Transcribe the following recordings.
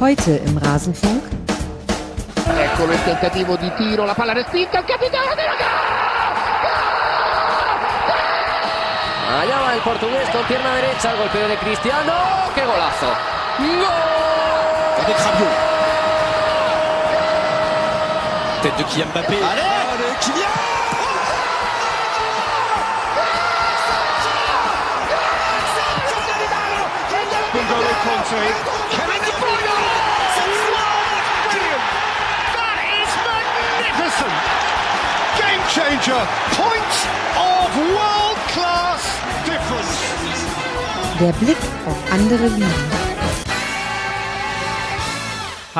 Heute im Rasenfunk. Eccolo il tentativo di tiro, la palla respinta, il capitano della Allá va el portugués con pierna derecha, el golpeo de Cristiano. ¡Qué golazo! ¡Gol! Avec Rabiot. Tête de Kylian Mbappé. Allez Allez, Kylian Conte. Kevin magnificent. Game changer. Points of world class difference. Der Blick auf andere Ligen.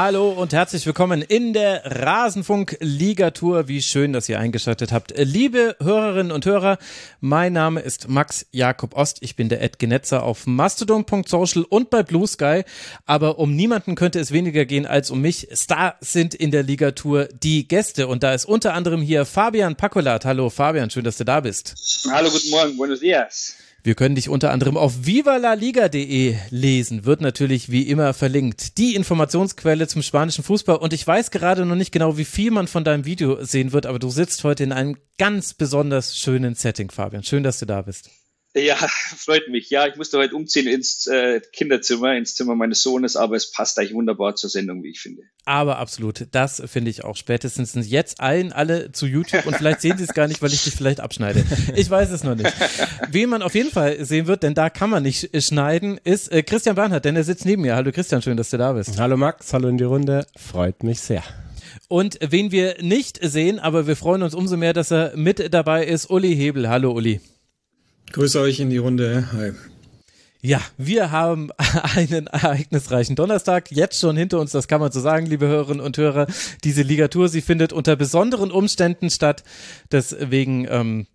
Hallo und herzlich willkommen in der Rasenfunk-Ligatur. Wie schön, dass ihr eingeschaltet habt. Liebe Hörerinnen und Hörer, mein Name ist Max Jakob Ost. Ich bin der Ed Genetzer auf mastodon.social und bei Blue Sky. Aber um niemanden könnte es weniger gehen als um mich. Star sind in der Ligatur die Gäste. Und da ist unter anderem hier Fabian Pakolat. Hallo Fabian, schön, dass du da bist. Hallo, guten Morgen, buenos dias. Wir können dich unter anderem auf vivalaliga.de lesen, wird natürlich wie immer verlinkt. Die Informationsquelle zum spanischen Fußball und ich weiß gerade noch nicht genau, wie viel man von deinem Video sehen wird, aber du sitzt heute in einem ganz besonders schönen Setting, Fabian. Schön, dass du da bist. Ja, freut mich. Ja, ich musste heute umziehen ins äh, Kinderzimmer, ins Zimmer meines Sohnes, aber es passt eigentlich wunderbar zur Sendung, wie ich finde. Aber absolut, das finde ich auch spätestens jetzt allen alle zu YouTube und vielleicht sehen sie es gar nicht, weil ich dich vielleicht abschneide. Ich weiß es noch nicht. Wen man auf jeden Fall sehen wird, denn da kann man nicht schneiden, ist äh, Christian Bernhard, denn er sitzt neben mir. Hallo Christian, schön, dass du da bist. Hallo Max, hallo in die Runde. Freut mich sehr. Und wen wir nicht sehen, aber wir freuen uns umso mehr, dass er mit dabei ist, Uli Hebel. Hallo Uli. Grüße euch in die Runde. Hi. Ja, wir haben einen ereignisreichen Donnerstag jetzt schon hinter uns, das kann man so sagen, liebe Hörerinnen und Hörer. Diese Ligatur, sie findet unter besonderen Umständen statt. Deswegen, ähm,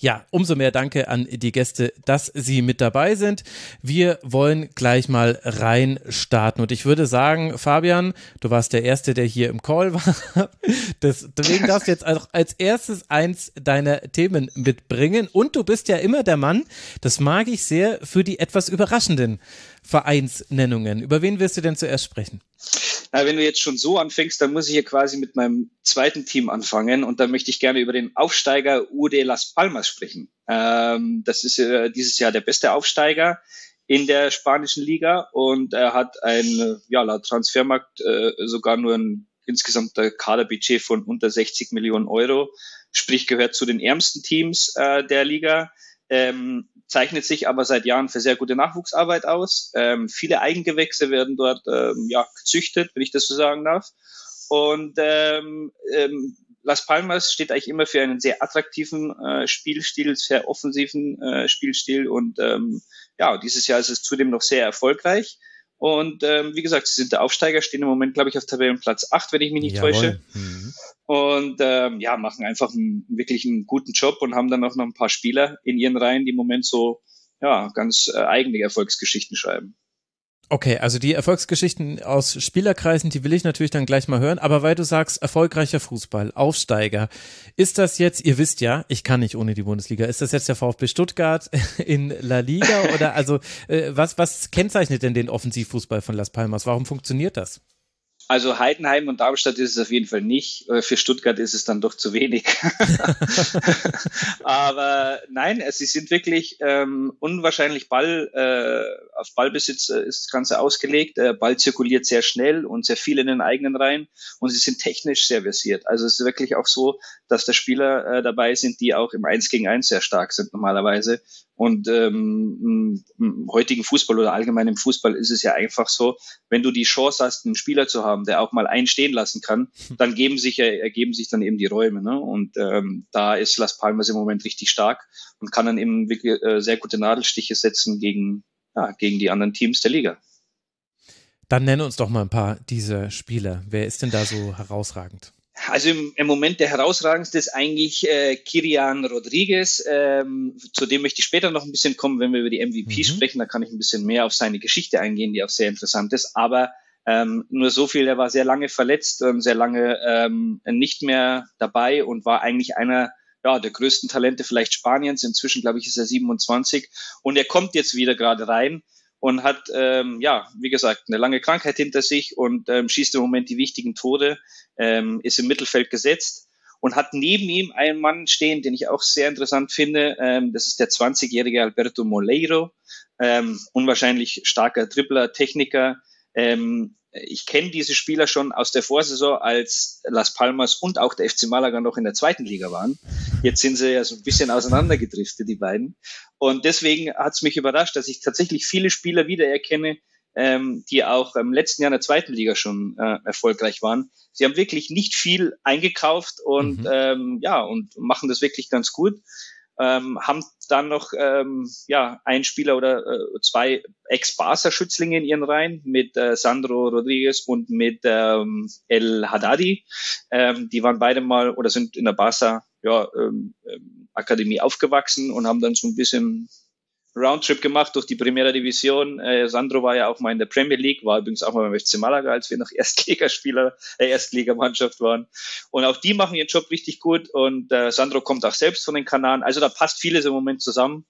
ja, umso mehr Danke an die Gäste, dass sie mit dabei sind. Wir wollen gleich mal rein starten. Und ich würde sagen, Fabian, du warst der Erste, der hier im Call war. Deswegen darfst du jetzt auch als erstes eins deiner Themen mitbringen. Und du bist ja immer der Mann, das mag ich sehr, für die etwas überraschenden Vereinsnennungen. Über wen wirst du denn zuerst sprechen? Na, wenn du jetzt schon so anfängst, dann muss ich hier quasi mit meinem zweiten Team anfangen und da möchte ich gerne über den Aufsteiger UD Las Palmas sprechen. Ähm, das ist äh, dieses Jahr der beste Aufsteiger in der spanischen Liga und er hat ein, ja, laut Transfermarkt äh, sogar nur ein insgesamter Kaderbudget von unter 60 Millionen Euro, sprich gehört zu den ärmsten Teams äh, der Liga. Ähm, zeichnet sich aber seit Jahren für sehr gute Nachwuchsarbeit aus. Ähm, viele Eigengewächse werden dort ähm, ja, gezüchtet, wenn ich das so sagen darf. Und ähm, ähm, Las Palmas steht eigentlich immer für einen sehr attraktiven äh, Spielstil, sehr offensiven äh, Spielstil und ähm, ja, dieses Jahr ist es zudem noch sehr erfolgreich. Und ähm, wie gesagt, sie sind der Aufsteiger, stehen im Moment, glaube ich, auf Tabellenplatz 8, wenn ich mich nicht Jawohl. täusche. Mhm. Und ähm, ja, machen einfach einen, wirklich einen guten Job und haben dann auch noch ein paar Spieler in ihren Reihen, die im Moment so ja, ganz äh, eigene Erfolgsgeschichten schreiben. Okay, also die Erfolgsgeschichten aus Spielerkreisen, die will ich natürlich dann gleich mal hören. Aber weil du sagst, erfolgreicher Fußball, Aufsteiger, ist das jetzt, ihr wisst ja, ich kann nicht ohne die Bundesliga, ist das jetzt der VfB Stuttgart in La Liga oder also äh, was, was kennzeichnet denn den Offensivfußball von Las Palmas? Warum funktioniert das? Also Heidenheim und Darmstadt ist es auf jeden Fall nicht. Äh, Für Stuttgart ist es dann doch zu wenig. Aber nein, sie sind wirklich ähm, unwahrscheinlich Ball, äh, auf Ballbesitz äh, ist das Ganze ausgelegt. Ball zirkuliert sehr schnell und sehr viel in den eigenen Reihen und sie sind technisch sehr versiert. Also es ist wirklich auch so, dass da Spieler äh, dabei sind, die auch im 1 gegen 1 sehr stark sind normalerweise. Und ähm, im heutigen Fußball oder allgemein im Fußball ist es ja einfach so, wenn du die Chance hast, einen Spieler zu haben, der auch mal einen stehen lassen kann, dann geben sich, ergeben sich dann eben die Räume. Ne? Und ähm, da ist Las Palmas im Moment richtig stark und kann dann eben wirklich äh, sehr gute Nadelstiche setzen gegen, ja, gegen die anderen Teams der Liga. Dann nenne uns doch mal ein paar dieser Spieler. Wer ist denn da so herausragend? Also im, im Moment der herausragendste ist eigentlich äh, Kirian Rodriguez. Ähm, zu dem möchte ich später noch ein bisschen kommen, wenn wir über die MVP Mhm. sprechen. Da kann ich ein bisschen mehr auf seine Geschichte eingehen, die auch sehr interessant ist. Aber ähm, nur so viel, er war sehr lange verletzt, ähm, sehr lange ähm, nicht mehr dabei und war eigentlich einer ja, der größten Talente vielleicht Spaniens. Inzwischen, glaube ich, ist er 27. Und er kommt jetzt wieder gerade rein und hat, ähm, ja, wie gesagt, eine lange Krankheit hinter sich und ähm, schießt im Moment die wichtigen Tode, ähm, ist im Mittelfeld gesetzt und hat neben ihm einen Mann stehen, den ich auch sehr interessant finde. Ähm, das ist der 20-jährige Alberto Moleiro, ähm, unwahrscheinlich starker Dribbler, Techniker. Ähm, ich kenne diese Spieler schon aus der Vorsaison, als Las Palmas und auch der FC Malaga noch in der zweiten Liga waren. Jetzt sind sie ja so ein bisschen auseinandergedriftet, die beiden. Und deswegen hat es mich überrascht, dass ich tatsächlich viele Spieler wiedererkenne, ähm, die auch im letzten Jahr in der zweiten Liga schon äh, erfolgreich waren. Sie haben wirklich nicht viel eingekauft und mhm. ähm, ja und machen das wirklich ganz gut ähm, haben dann noch ähm, ja ein Spieler oder äh, zwei Ex-Barca-Schützlinge in ihren Reihen mit äh, Sandro Rodriguez und mit ähm, El Haddadi. Ähm, die waren beide mal oder sind in der Barca ja, ähm, ähm Akademie aufgewachsen und haben dann so ein bisschen Roundtrip gemacht durch die Primera Division. Äh, Sandro war ja auch mal in der Premier League, war übrigens auch mal beim FC Malaga, als wir noch Erstligaspieler, äh, Erstligamannschaft waren. Und auch die machen ihren Job richtig gut und äh, Sandro kommt auch selbst von den Kanaren. Also da passt vieles im Moment zusammen.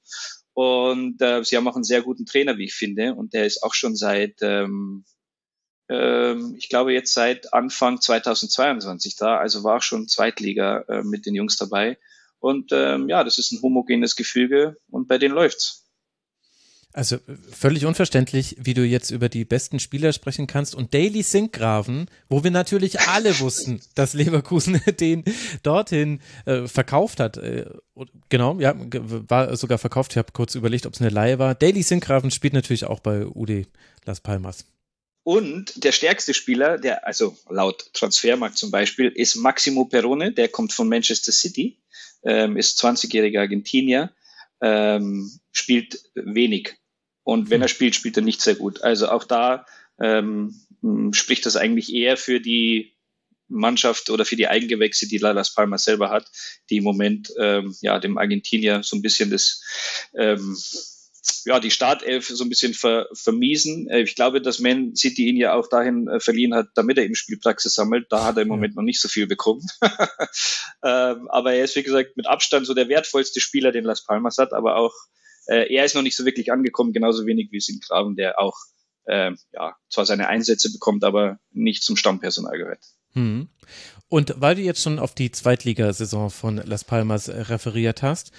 Und äh, sie haben auch einen sehr guten Trainer, wie ich finde. Und der ist auch schon seit, ähm, ähm, ich glaube jetzt seit Anfang 2022 da. Also war auch schon Zweitliga äh, mit den Jungs dabei. Und ähm, ja, das ist ein homogenes Gefüge und bei denen läuft's. Also völlig unverständlich, wie du jetzt über die besten Spieler sprechen kannst. Und Daily Sinkgraven, wo wir natürlich alle wussten, dass Leverkusen den dorthin äh, verkauft hat. Äh, genau, ja, war sogar verkauft. Ich habe kurz überlegt, ob es eine Laie war. Daily Sinkgraven spielt natürlich auch bei UD Las Palmas. Und der stärkste Spieler, der, also laut Transfermarkt zum Beispiel, ist Maximo Perone, der kommt von Manchester City, ähm, ist 20-jähriger Argentinier, ähm, spielt wenig und wenn er spielt, spielt er nicht sehr gut. Also auch da ähm, spricht das eigentlich eher für die Mannschaft oder für die Eigengewächse, die Las Palmas selber hat, die im Moment ähm, ja dem Argentinier so ein bisschen das ähm, ja, die Startelf so ein bisschen ver, vermiesen. Äh, ich glaube, dass Man City ihn ja auch dahin äh, verliehen hat, damit er eben Spielpraxis sammelt. Da hat er im Moment noch nicht so viel bekommen. ähm, aber er ist, wie gesagt, mit Abstand so der wertvollste Spieler, den Las Palmas hat, aber auch äh, er ist noch nicht so wirklich angekommen, genauso wenig wie Sinkgraven, der auch äh, ja, zwar seine Einsätze bekommt, aber nicht zum Stammpersonal gehört. Hm. Und weil du jetzt schon auf die Zweitligasaison von Las Palmas referiert hast,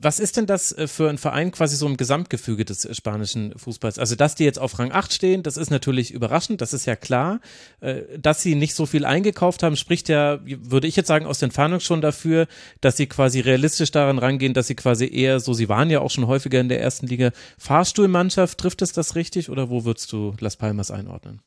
was ist denn das äh, für ein Verein quasi so im Gesamtgefüge des äh, spanischen Fußballs? Also, dass die jetzt auf Rang 8 stehen, das ist natürlich überraschend, das ist ja klar. Äh, dass sie nicht so viel eingekauft haben, spricht ja, würde ich jetzt sagen, aus den Fahndungen schon dafür, dass sie quasi realistisch daran rangehen, dass sie quasi eher so, sie waren ja auch schon häufiger in der ersten Liga, Fahrstuhlmannschaft, trifft es das richtig oder wo würdest du Las Palmas einordnen?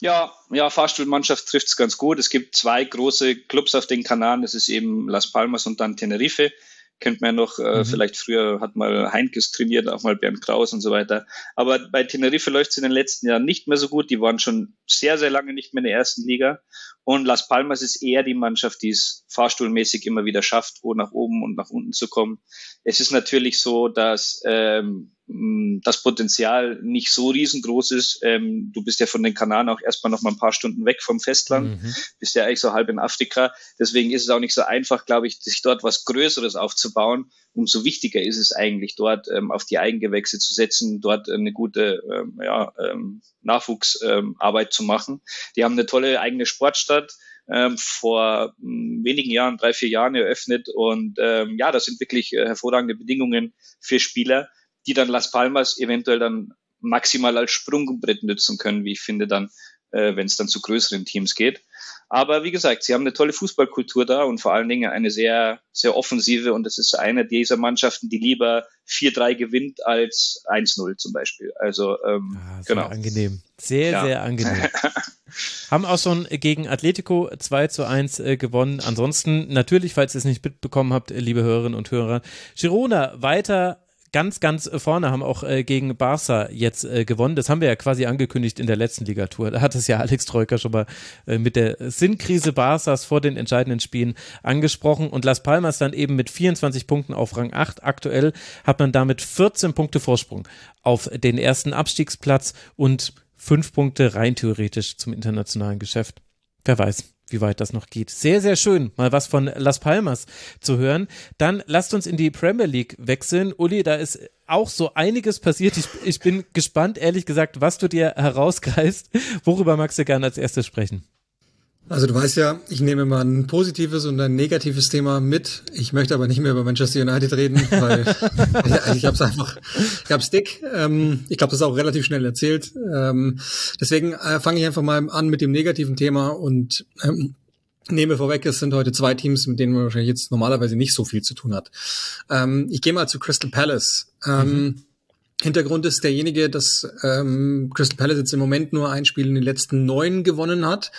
Ja, ja, Fahrstuhlmannschaft trifft es ganz gut. Es gibt zwei große Clubs auf den Kanaren, das ist eben Las Palmas und dann Tenerife kennt man ja noch, äh, mhm. vielleicht früher hat mal Heinkes trainiert, auch mal Bernd Kraus und so weiter. Aber bei Tenerife läuft es in den letzten Jahren nicht mehr so gut. Die waren schon sehr, sehr lange nicht mehr in der ersten Liga. Und Las Palmas ist eher die Mannschaft, die es fahrstuhlmäßig immer wieder schafft, wo nach oben und nach unten zu kommen. Es ist natürlich so, dass ähm, das Potenzial nicht so riesengroß ist. Ähm, du bist ja von den Kanaren auch erstmal noch mal ein paar Stunden weg vom Festland, mhm. bist ja eigentlich so halb in Afrika. Deswegen ist es auch nicht so einfach, glaube ich, sich dort was Größeres aufzubauen. Umso wichtiger ist es eigentlich, dort ähm, auf die Eigengewächse zu setzen, dort eine gute ähm, ja, ähm, Nachwuchsarbeit zu machen. Die haben eine tolle eigene Sportstadt ähm, vor wenigen Jahren, drei, vier Jahren eröffnet. Und ähm, ja, das sind wirklich äh, hervorragende Bedingungen für Spieler die dann Las Palmas eventuell dann maximal als Sprungbrett nützen können, wie ich finde, dann, äh, wenn es dann zu größeren Teams geht. Aber wie gesagt, sie haben eine tolle Fußballkultur da und vor allen Dingen eine sehr, sehr offensive und das ist eine dieser Mannschaften, die lieber 4-3 gewinnt als 1-0 zum Beispiel. Also ähm, ah, sehr genau. angenehm. Sehr, ja. sehr angenehm. haben auch schon gegen Atletico 2 zu 1 äh, gewonnen. Ansonsten natürlich, falls ihr es nicht mitbekommen habt, liebe Hörerinnen und Hörer, Girona weiter ganz, ganz vorne, haben auch äh, gegen Barca jetzt äh, gewonnen. Das haben wir ja quasi angekündigt in der letzten Ligatur. Da hat es ja Alex Troika schon mal äh, mit der Sinnkrise Barças vor den entscheidenden Spielen angesprochen. Und Las Palmas dann eben mit 24 Punkten auf Rang 8. Aktuell hat man damit 14 Punkte Vorsprung auf den ersten Abstiegsplatz und fünf Punkte rein theoretisch zum internationalen Geschäft. wer weiß wie weit das noch geht. Sehr, sehr schön, mal was von Las Palmas zu hören. Dann lasst uns in die Premier League wechseln. Uli, da ist auch so einiges passiert. Ich, ich bin gespannt, ehrlich gesagt, was du dir herausgreifst. Worüber magst du gerne als erstes sprechen? Also du weißt ja, ich nehme mal ein positives und ein negatives Thema mit. Ich möchte aber nicht mehr über Manchester United reden, weil ich habe es einfach, ich habe dick. Ähm, ich glaube, das ist auch relativ schnell erzählt. Ähm, deswegen äh, fange ich einfach mal an mit dem negativen Thema und ähm, nehme vorweg, es sind heute zwei Teams, mit denen man wahrscheinlich jetzt normalerweise nicht so viel zu tun hat. Ähm, ich gehe mal zu Crystal Palace. Ähm, mhm. Hintergrund ist derjenige, dass ähm, Crystal Palace jetzt im Moment nur ein Spiel in den letzten neun gewonnen hat.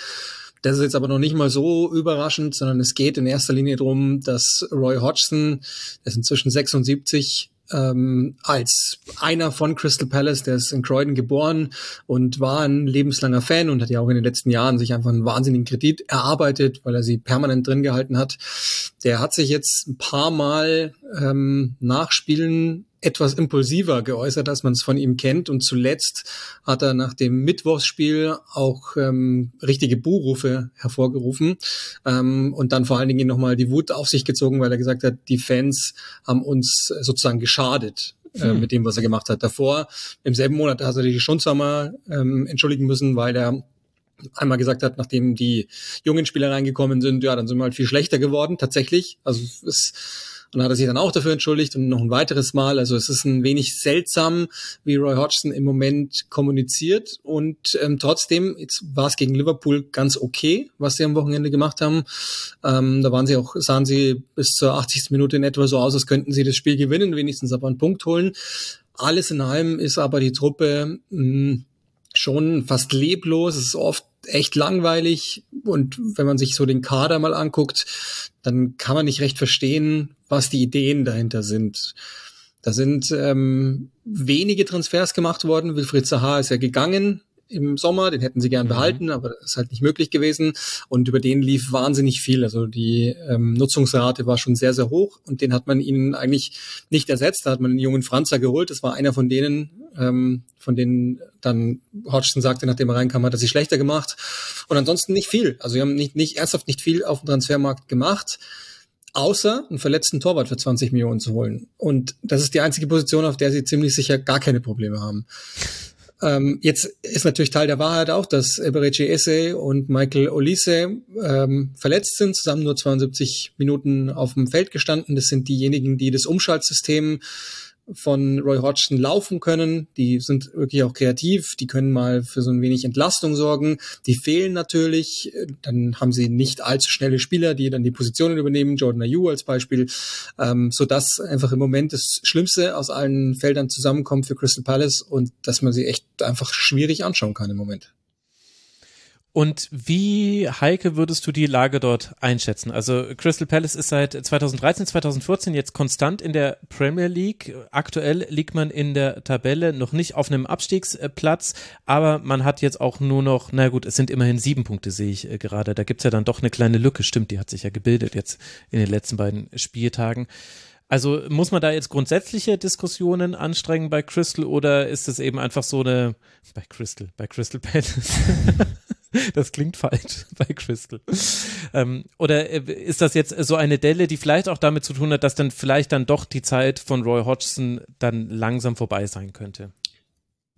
Das ist jetzt aber noch nicht mal so überraschend, sondern es geht in erster Linie darum, dass Roy Hodgson, der ist inzwischen 76, ähm, als einer von Crystal Palace, der ist in Croydon geboren und war ein lebenslanger Fan und hat ja auch in den letzten Jahren sich einfach einen wahnsinnigen Kredit erarbeitet, weil er sie permanent drin gehalten hat. Der hat sich jetzt ein paar Mal ähm, nachspielen etwas impulsiver geäußert, als man es von ihm kennt. Und zuletzt hat er nach dem Mittwochsspiel auch ähm, richtige Buhrufe hervorgerufen ähm, und dann vor allen Dingen nochmal die Wut auf sich gezogen, weil er gesagt hat, die Fans haben uns sozusagen geschadet äh, hm. mit dem, was er gemacht hat. Davor, im selben Monat, hat er die Schunzhammer ähm, entschuldigen müssen, weil er einmal gesagt hat, nachdem die jungen Spieler reingekommen sind, ja, dann sind wir halt viel schlechter geworden, tatsächlich. Also es und hat er sich dann auch dafür entschuldigt und noch ein weiteres Mal. Also es ist ein wenig seltsam, wie Roy Hodgson im Moment kommuniziert. Und ähm, trotzdem, jetzt war es gegen Liverpool ganz okay, was sie am Wochenende gemacht haben. Ähm, da waren sie auch, sahen sie bis zur 80. Minute in etwa so aus, als könnten sie das Spiel gewinnen, wenigstens aber einen Punkt holen. Alles in allem ist aber die Truppe mh, hm, schon fast leblos. Es ist oft echt langweilig. Und wenn man sich so den Kader mal anguckt, dann kann man nicht recht verstehen, was die Ideen dahinter sind. Da sind ähm, wenige Transfers gemacht worden. Wilfried Zaha ist ja gegangen im Sommer, den hätten sie gern mhm. behalten, aber das ist halt nicht möglich gewesen. Und über den lief wahnsinnig viel. Also die ähm, Nutzungsrate war schon sehr, sehr hoch und den hat man ihnen eigentlich nicht ersetzt. Da hat man einen jungen Franzer geholt. Das war einer von denen, ähm, von denen dann Hodgson sagte, nachdem er reinkam, hat er sich schlechter gemacht. Und ansonsten nicht viel. Also wir haben nicht, nicht ernsthaft nicht viel auf dem Transfermarkt gemacht außer einen verletzten Torwart für 20 Millionen zu holen. Und das ist die einzige Position, auf der sie ziemlich sicher gar keine Probleme haben. Ähm, jetzt ist natürlich Teil der Wahrheit auch, dass Eberechi Esse und Michael Olise ähm, verletzt sind, zusammen nur 72 Minuten auf dem Feld gestanden. Das sind diejenigen, die das Umschaltsystem von Roy Hodgson laufen können. Die sind wirklich auch kreativ. Die können mal für so ein wenig Entlastung sorgen. Die fehlen natürlich. Dann haben sie nicht allzu schnelle Spieler, die dann die Positionen übernehmen. Jordan Ayew als Beispiel. Ähm, so dass einfach im Moment das Schlimmste aus allen Feldern zusammenkommt für Crystal Palace und dass man sie echt einfach schwierig anschauen kann im Moment. Und wie, Heike, würdest du die Lage dort einschätzen? Also Crystal Palace ist seit 2013, 2014 jetzt konstant in der Premier League. Aktuell liegt man in der Tabelle noch nicht auf einem Abstiegsplatz, aber man hat jetzt auch nur noch, na gut, es sind immerhin sieben Punkte, sehe ich äh, gerade. Da gibt's ja dann doch eine kleine Lücke, stimmt, die hat sich ja gebildet jetzt in den letzten beiden Spieltagen. Also muss man da jetzt grundsätzliche Diskussionen anstrengen bei Crystal oder ist es eben einfach so eine bei Crystal, bei Crystal Palace? Das klingt falsch bei Crystal. Ähm, oder äh, ist das jetzt so eine Delle, die vielleicht auch damit zu tun hat, dass dann vielleicht dann doch die Zeit von Roy Hodgson dann langsam vorbei sein könnte?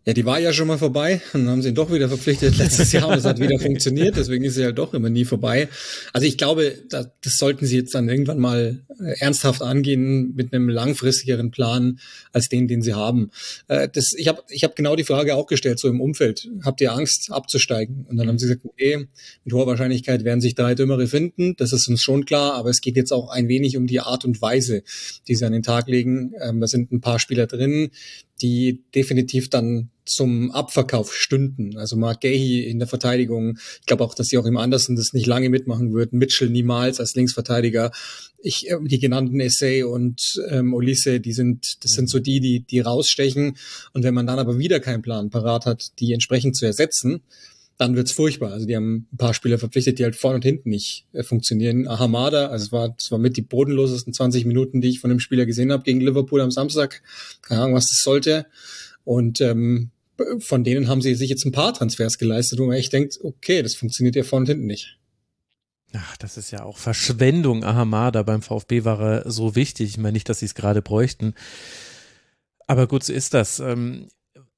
Ja, die war ja schon mal vorbei und dann haben sie ihn doch wieder verpflichtet letztes Jahr und es hat wieder funktioniert, deswegen ist sie ja doch immer nie vorbei. Also ich glaube, das, das sollten sie jetzt dann irgendwann mal äh, ernsthaft angehen mit einem langfristigeren Plan als den, den sie haben. Äh, das, ich habe ich hab genau die Frage auch gestellt, so im Umfeld, habt ihr Angst abzusteigen? Und dann haben sie gesagt, okay, mit hoher Wahrscheinlichkeit werden sich drei Dümmere finden, das ist uns schon klar, aber es geht jetzt auch ein wenig um die Art und Weise, die sie an den Tag legen. Ähm, da sind ein paar Spieler drin, die definitiv dann zum Abverkauf stünden. Also Mark Gahey in der Verteidigung. Ich glaube auch, dass sie auch im Anderson das nicht lange mitmachen würden. Mitchell niemals als Linksverteidiger. Ich, äh, die genannten Essay und ähm, Olise, die sind, das sind so die, die, die rausstechen. Und wenn man dann aber wieder keinen Plan parat hat, die entsprechend zu ersetzen, dann wird's furchtbar. Also die haben ein paar Spieler verpflichtet, die halt vorne und hinten nicht äh, funktionieren. Ahamada, also es war, es war mit die bodenlosesten 20 Minuten, die ich von dem Spieler gesehen habe gegen Liverpool am Samstag. Keine Ahnung, was das sollte. Und ähm, von denen haben sie sich jetzt ein paar Transfers geleistet, wo man echt denkt, okay, das funktioniert ja vorne und hinten nicht. Ach, das ist ja auch Verschwendung. Ahamada beim VfB war er so wichtig. Ich meine nicht, dass sie es gerade bräuchten. Aber gut, so ist das. Ähm,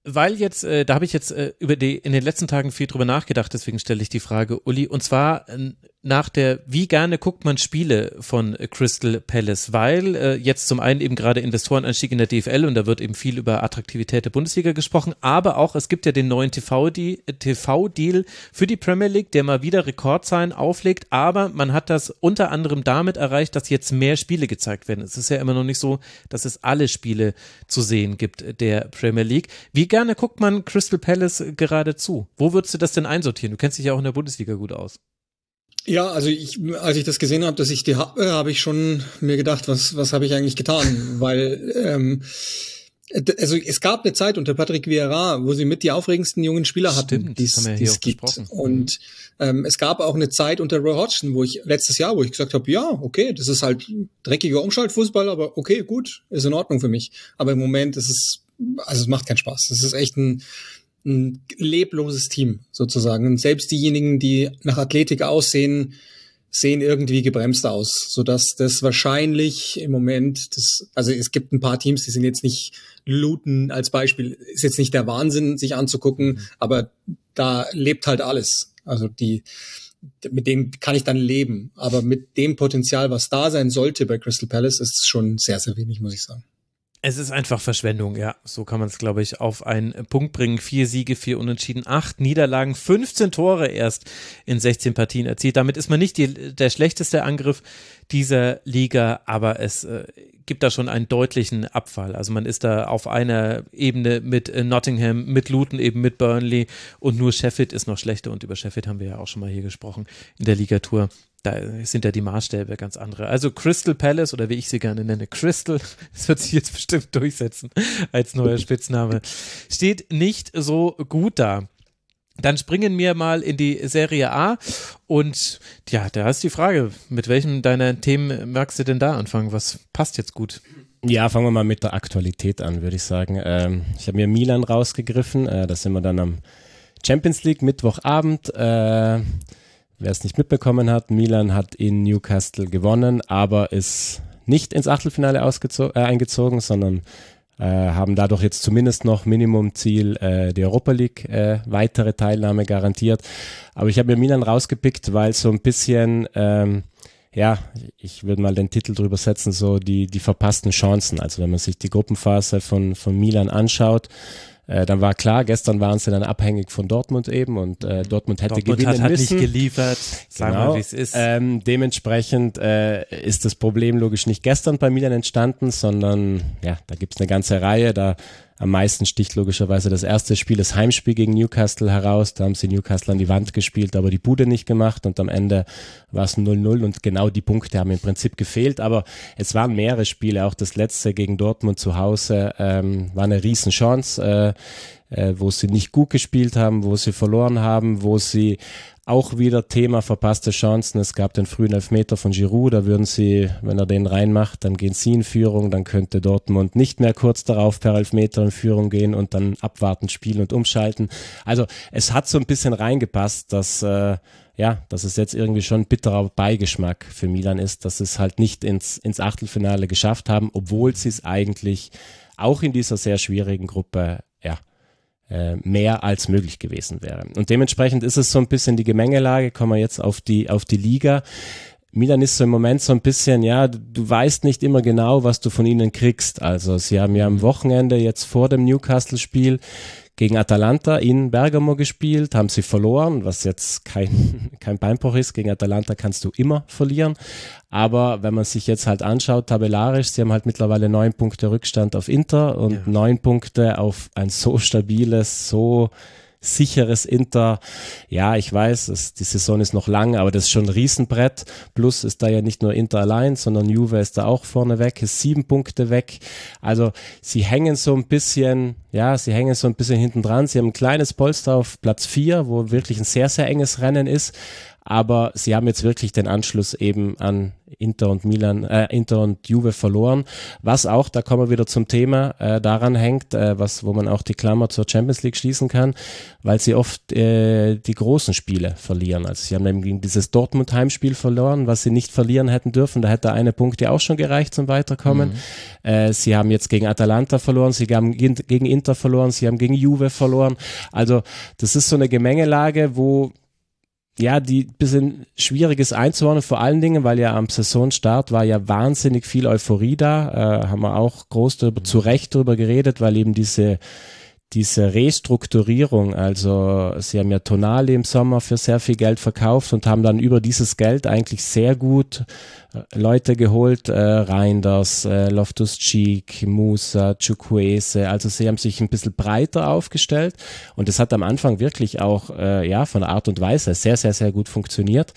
weil jetzt, äh, da habe ich jetzt äh, über die in den letzten Tagen viel drüber nachgedacht, deswegen stelle ich die Frage, Uli, und zwar äh, nach der, wie gerne guckt man Spiele von Crystal Palace, weil äh, jetzt zum einen eben gerade Investorenanstieg in der DFL und da wird eben viel über Attraktivität der Bundesliga gesprochen, aber auch es gibt ja den neuen TV-Deal TV für die Premier League, der mal wieder Rekordzahlen auflegt, aber man hat das unter anderem damit erreicht, dass jetzt mehr Spiele gezeigt werden. Es ist ja immer noch nicht so, dass es alle Spiele zu sehen gibt der Premier League. Wie gerne guckt man Crystal Palace gerade zu? Wo würdest du das denn einsortieren? Du kennst dich ja auch in der Bundesliga gut aus. Ja, also ich, als ich das gesehen habe, dass ich die habe, habe ich schon mir gedacht, was, was habe ich eigentlich getan? Weil ähm, also es gab eine Zeit unter Patrick Vieira, wo sie mit die aufregendsten jungen Spieler hatten, die es gibt. Und ähm, es gab auch eine Zeit unter Roy Hodgson, wo ich letztes Jahr, wo ich gesagt habe, ja, okay, das ist halt dreckiger Umschaltfußball, aber okay, gut, ist in Ordnung für mich. Aber im Moment ist es, also es macht keinen Spaß. Es ist echt ein ein lebloses Team sozusagen. Und selbst diejenigen, die nach Athletik aussehen, sehen irgendwie gebremst aus, so dass das wahrscheinlich im Moment, das, also es gibt ein paar Teams, die sind jetzt nicht Luton als Beispiel, ist jetzt nicht der Wahnsinn, sich anzugucken, mhm. aber da lebt halt alles. Also die, mit denen kann ich dann leben. Aber mit dem Potenzial, was da sein sollte bei Crystal Palace, ist es schon sehr, sehr wenig, muss ich sagen. Es ist einfach Verschwendung, ja. So kann man es, glaube ich, auf einen Punkt bringen. Vier Siege, vier Unentschieden, acht Niederlagen, 15 Tore erst in 16 Partien erzielt. Damit ist man nicht die, der schlechteste Angriff dieser Liga, aber es äh, gibt da schon einen deutlichen Abfall. Also man ist da auf einer Ebene mit äh, Nottingham, mit Luton, eben mit Burnley und nur Sheffield ist noch schlechter und über Sheffield haben wir ja auch schon mal hier gesprochen in der Ligatur da sind ja die Maßstäbe ganz andere. Also Crystal Palace oder wie ich sie gerne nenne, Crystal, das wird sich jetzt bestimmt durchsetzen als neuer Spitzname, steht nicht so gut da. Dann springen wir mal in die Serie A und ja, da ist die Frage, mit welchem deiner Themen magst du denn da anfangen? Was passt jetzt gut? Ja, fangen wir mal mit der Aktualität an, würde ich sagen. Ähm, ich habe mir Milan rausgegriffen, äh, da sind wir dann am Champions League Mittwochabend. Äh, Wer es nicht mitbekommen hat, Milan hat in Newcastle gewonnen, aber ist nicht ins Achtelfinale äh, eingezogen, sondern äh, haben dadurch jetzt zumindest noch Minimumziel äh, die Europa League äh, weitere Teilnahme garantiert. Aber ich habe mir Milan rausgepickt, weil so ein bisschen ähm, ja, ich würde mal den Titel drüber setzen, so die, die verpassten Chancen. Also wenn man sich die Gruppenphase von, von Milan anschaut, äh, dann war klar, gestern waren sie dann abhängig von Dortmund eben und äh, Dortmund hätte Dortmund gewinnen hat, müssen. nicht geliefert, sagen genau. wir, wie es ist. Ähm, dementsprechend äh, ist das Problem logisch nicht gestern bei Milan entstanden, sondern ja, da gibt es eine ganze Reihe, da am meisten sticht logischerweise das erste Spiel, das Heimspiel gegen Newcastle heraus. Da haben sie Newcastle an die Wand gespielt, aber die Bude nicht gemacht und am Ende war es 0-0 und genau die Punkte haben im Prinzip gefehlt. Aber es waren mehrere Spiele, auch das letzte gegen Dortmund zu Hause ähm, war eine Riesenchance. Äh, äh, wo sie nicht gut gespielt haben, wo sie verloren haben, wo sie auch wieder Thema verpasste Chancen. Es gab den frühen Elfmeter von Giroud, da würden sie, wenn er den reinmacht, dann gehen sie in Führung, dann könnte Dortmund nicht mehr kurz darauf per Elfmeter in Führung gehen und dann abwarten, spielen und umschalten. Also es hat so ein bisschen reingepasst, dass äh, ja, dass es jetzt irgendwie schon bitterer Beigeschmack für Milan ist, dass sie es halt nicht ins, ins Achtelfinale geschafft haben, obwohl sie es eigentlich auch in dieser sehr schwierigen Gruppe äh, mehr als möglich gewesen wäre. Und dementsprechend ist es so ein bisschen die Gemengelage, kommen wir jetzt auf die, auf die Liga. Milan ist so im Moment so ein bisschen, ja, du weißt nicht immer genau, was du von ihnen kriegst. Also sie haben ja am Wochenende jetzt vor dem Newcastle-Spiel gegen Atalanta in Bergamo gespielt, haben sie verloren, was jetzt kein, kein Beinbruch ist. Gegen Atalanta kannst du immer verlieren. Aber wenn man sich jetzt halt anschaut, tabellarisch, sie haben halt mittlerweile neun Punkte Rückstand auf Inter und ja. neun Punkte auf ein so stabiles, so sicheres Inter. Ja, ich weiß, es, die Saison ist noch lang, aber das ist schon ein Riesenbrett. Plus ist da ja nicht nur Inter allein, sondern Juve ist da auch vorne weg, ist sieben Punkte weg. Also sie hängen so ein bisschen, ja, sie hängen so ein bisschen hinten dran. Sie haben ein kleines Polster auf Platz vier, wo wirklich ein sehr, sehr enges Rennen ist. Aber sie haben jetzt wirklich den Anschluss eben an Inter und Milan, äh, Inter und Juve verloren, was auch, da kommen wir wieder zum Thema, äh, daran hängt, äh, was, wo man auch die Klammer zur Champions League schließen kann, weil sie oft äh, die großen Spiele verlieren. Also sie haben eben gegen dieses Dortmund-Heimspiel verloren, was sie nicht verlieren hätten dürfen. Da hätte eine Punkt ja auch schon gereicht zum Weiterkommen. Mhm. Äh, sie haben jetzt gegen Atalanta verloren, sie haben gegen Inter verloren, sie haben gegen Juve verloren. Also das ist so eine Gemengelage, wo ja, die bisschen schwieriges einzuordnen, vor allen Dingen, weil ja am Saisonstart war ja wahnsinnig viel Euphorie da, äh, haben wir auch groß darüber, zu Recht darüber geredet, weil eben diese diese Restrukturierung, also sie haben ja Tonali im Sommer für sehr viel Geld verkauft und haben dann über dieses Geld eigentlich sehr gut äh, Leute geholt, äh, Reinders, äh, Loftus-Cheek, Musa, Chukwese, also sie haben sich ein bisschen breiter aufgestellt und es hat am Anfang wirklich auch, äh, ja, von der Art und Weise sehr, sehr, sehr gut funktioniert.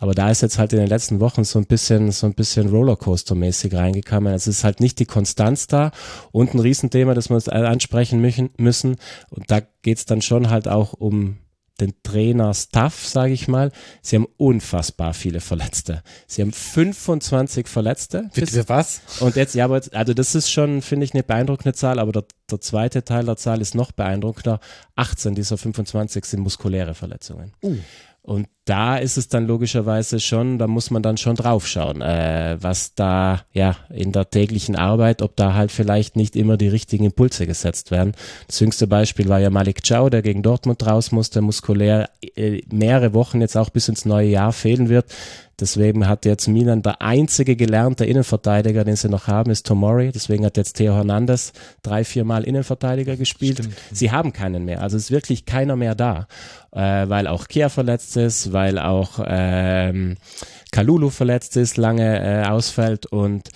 Aber da ist jetzt halt in den letzten Wochen so ein bisschen, so ein bisschen Rollercoaster-mäßig reingekommen. Es ist halt nicht die Konstanz da und ein Riesenthema, das wir uns ansprechen müssen. Und da geht's dann schon halt auch um den Trainer Staff, sage ich mal. Sie haben unfassbar viele Verletzte. Sie haben 25 Verletzte. Bitte was? Und jetzt, ja, aber jetzt, also das ist schon, finde ich, eine beeindruckende Zahl, aber der, der zweite Teil der Zahl ist noch beeindruckender. 18 dieser 25 sind muskuläre Verletzungen. Uh. Und da ist es dann logischerweise schon, da muss man dann schon draufschauen, äh, was da ja in der täglichen Arbeit, ob da halt vielleicht nicht immer die richtigen Impulse gesetzt werden. Das jüngste Beispiel war ja Malik Chow, der gegen Dortmund raus musste, muskulär äh, mehrere Wochen jetzt auch bis ins neue Jahr fehlen wird. Deswegen hat jetzt Milan der einzige gelernte Innenverteidiger, den sie noch haben, ist Tomori. Deswegen hat jetzt Theo Hernandez drei, vier Mal Innenverteidiger gespielt. Stimmt. Sie haben keinen mehr. Also ist wirklich keiner mehr da, äh, weil auch Kia verletzt ist, weil auch ähm, Kalulu verletzt ist, lange äh, ausfällt und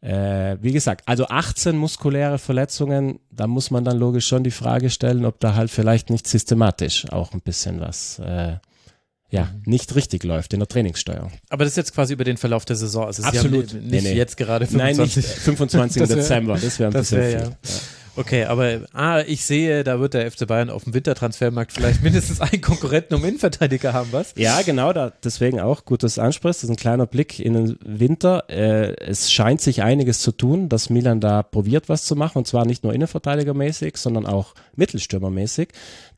äh, wie gesagt, also 18 muskuläre Verletzungen, da muss man dann logisch schon die Frage stellen, ob da halt vielleicht nicht systematisch auch ein bisschen was äh, ja, nicht richtig läuft in der Trainingssteuerung. Aber das ist jetzt quasi über den Verlauf der Saison. Also Absolut. Nicht nee, nee. jetzt gerade 25. Nein, nicht 25. Dezember. Das wäre ein das bisschen wär, viel. Ja. Okay, aber ah, ich sehe, da wird der FC Bayern auf dem Wintertransfermarkt vielleicht mindestens einen Konkurrenten um Innenverteidiger haben, was? Ja, genau, da, deswegen auch gut, dass du ansprichst. Das ist ein kleiner Blick in den Winter. Äh, es scheint sich einiges zu tun, dass Milan da probiert, was zu machen. Und zwar nicht nur Innenverteidigermäßig, sondern auch Mittelstürmermäßig.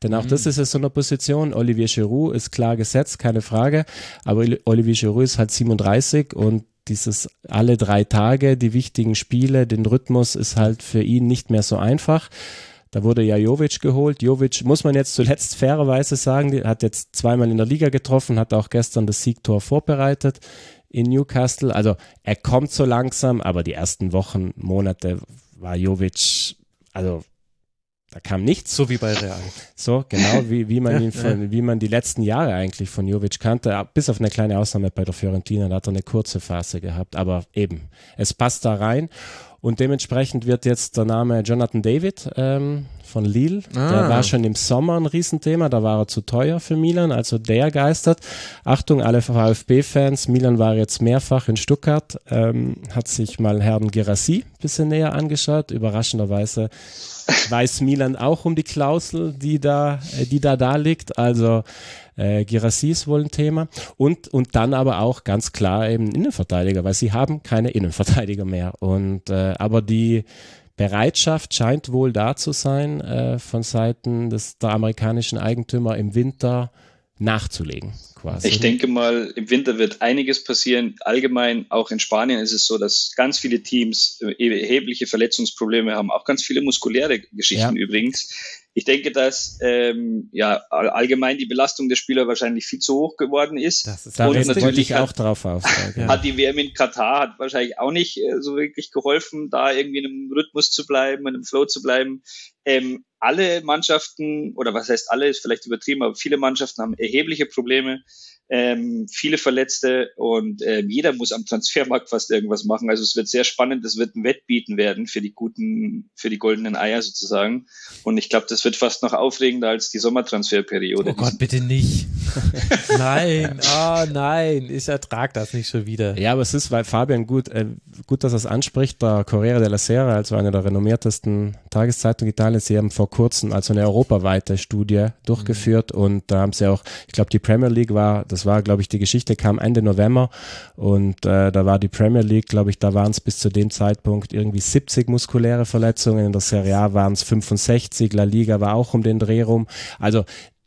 Denn auch mhm. das ist jetzt so eine Position. Olivier Giroud ist klar gesetzt, keine Frage. Aber Olivier Giroud ist halt 37 und dieses alle drei Tage, die wichtigen Spiele, den Rhythmus ist halt für ihn nicht mehr so einfach. Da wurde ja Jovic geholt. Jovic, muss man jetzt zuletzt fairerweise sagen, hat jetzt zweimal in der Liga getroffen, hat auch gestern das Siegtor vorbereitet in Newcastle. Also er kommt so langsam, aber die ersten Wochen, Monate war Jovic, also da kam nichts. So wie bei Real. So, genau, wie, wie man ihn von, wie man die letzten Jahre eigentlich von Jovic kannte, bis auf eine kleine Ausnahme bei der Fiorentina, da hat er eine kurze Phase gehabt, aber eben, es passt da rein. Und dementsprechend wird jetzt der Name Jonathan David ähm, von Lille, ah. der war schon im Sommer ein Riesenthema, da war er zu teuer für Milan, also der geistert. Achtung, alle VfB-Fans, Milan war jetzt mehrfach in Stuttgart, ähm, hat sich mal Herrn Gerassi ein bisschen näher angeschaut, überraschenderweise weiß Milan auch um die Klausel, die da, äh, die da da liegt. Also äh, Girassi ist wohl ein Thema. Und, und dann aber auch ganz klar eben Innenverteidiger, weil sie haben keine Innenverteidiger mehr. Und äh, aber die Bereitschaft scheint wohl da zu sein äh, von Seiten des der amerikanischen Eigentümer im Winter nachzulegen. Quasi. Ich denke mal, im Winter wird einiges passieren. Allgemein, auch in Spanien ist es so, dass ganz viele Teams äh, erhebliche Verletzungsprobleme haben, auch ganz viele muskuläre Geschichten ja. übrigens. Ich denke, dass ähm, ja allgemein die Belastung der Spieler wahrscheinlich viel zu hoch geworden ist. Das ist da und natürlich auch drauf auf. Ja. Hat die WM in Katar hat wahrscheinlich auch nicht äh, so wirklich geholfen, da irgendwie in einem Rhythmus zu bleiben, in einem Flow zu bleiben. Ähm, alle Mannschaften, oder was heißt alle, ist vielleicht übertrieben, aber viele Mannschaften haben erhebliche Probleme ähm, viele Verletzte und ähm, jeder muss am Transfermarkt fast irgendwas machen. Also es wird sehr spannend, es wird ein Wettbieten werden für die guten, für die goldenen Eier sozusagen. Und ich glaube, das wird fast noch aufregender als die Sommertransferperiode. Oh Gott, bitte nicht. nein, oh nein, ich ertrage das nicht schon wieder. Ja, aber es ist, weil Fabian gut, äh, gut, dass er es anspricht, der Corriere della Sera, also eine der renommiertesten Tageszeitungen Italiens, sie haben vor kurzem also eine europaweite Studie durchgeführt mhm. und da haben sie auch, ich glaube die Premier League war, das war glaube ich die Geschichte kam Ende November und äh, da war die Premier League, glaube ich, da waren es bis zu dem Zeitpunkt irgendwie 70 muskuläre Verletzungen, in der Serie A waren es 65, La Liga war auch um den Dreh rum. Also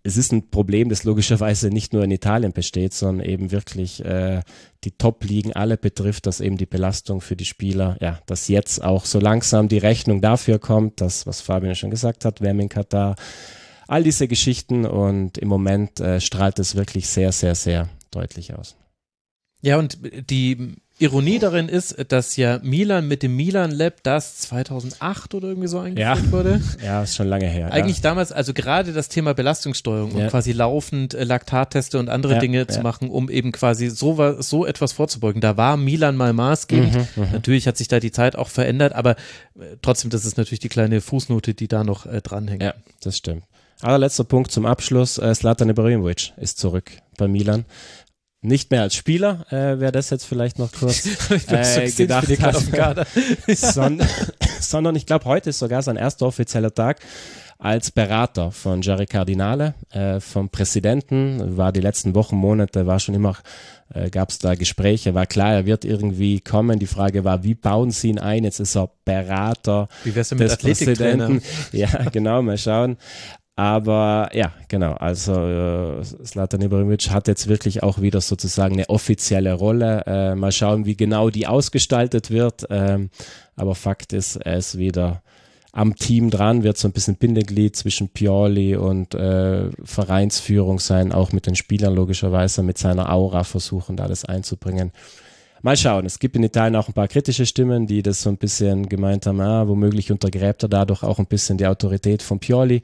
es ist ein Problem, das logischerweise nicht nur in Italien besteht, sondern eben wirklich äh, die Top-Ligen alle betrifft, dass eben die Belastung für die Spieler, ja, dass jetzt auch so langsam die Rechnung dafür kommt, das, was Fabian schon gesagt hat, WM in Katar, all diese Geschichten und im Moment äh, strahlt es wirklich sehr, sehr, sehr deutlich aus. Ja, und die Ironie darin ist, dass ja Milan mit dem Milan Lab, das 2008 oder irgendwie so eingeführt ja. wurde. Ja, ist schon lange her. Eigentlich ja. damals, also gerade das Thema Belastungssteuerung ja. und quasi laufend äh, Laktatteste und andere Dinge zu machen, um eben quasi so, so etwas vorzubeugen. Da war Milan mal maßgebend. Mhm, mhm, natürlich hat sich da die Zeit auch verändert, aber äh, trotzdem, das ist natürlich die kleine Fußnote, die da noch äh, dranhängt. Ja, das stimmt. Allerletzter Punkt zum Abschluss. Äh, Slatan Ibrahimovic ist zurück bei Milan nicht mehr als Spieler, äh, wer das jetzt vielleicht noch kurz äh, gedacht hat, sondern, sondern ich glaube, heute ist sogar sein erster offizieller Tag als Berater von Jerry Cardinale, äh, vom Präsidenten, war die letzten Wochen, Monate, war schon immer, äh, gab es da Gespräche, war klar, er wird irgendwie kommen. Die Frage war, wie bauen sie ihn ein? Jetzt ist er Berater wie wär's denn mit des Präsidenten. Ja, genau, mal schauen. Aber ja, genau. Also äh, Slatan Ibrahimovic hat jetzt wirklich auch wieder sozusagen eine offizielle Rolle. Äh, mal schauen, wie genau die ausgestaltet wird. Ähm, aber Fakt ist, er ist wieder am Team dran, wird so ein bisschen Bindeglied zwischen Pioli und äh, Vereinsführung sein, auch mit den Spielern logischerweise, mit seiner Aura versuchen, da alles einzubringen. Mal schauen. Es gibt in Italien auch ein paar kritische Stimmen, die das so ein bisschen gemeint haben, ah, womöglich untergräbt er dadurch auch ein bisschen die Autorität von Pioli.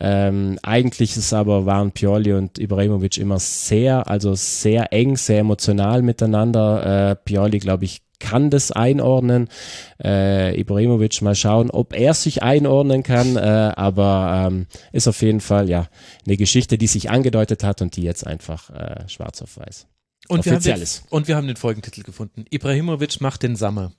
Ähm, eigentlich ist aber, waren Pioli und Ibrahimovic immer sehr, also sehr eng, sehr emotional miteinander. Äh, Pioli, glaube ich, kann das einordnen. Äh, Ibrahimovic mal schauen, ob er sich einordnen kann, äh, aber ähm, ist auf jeden Fall ja eine Geschichte, die sich angedeutet hat und die jetzt einfach äh, schwarz auf weiß. Und wir, haben den, und wir haben den Folgentitel gefunden. Ibrahimovic macht den Sommer.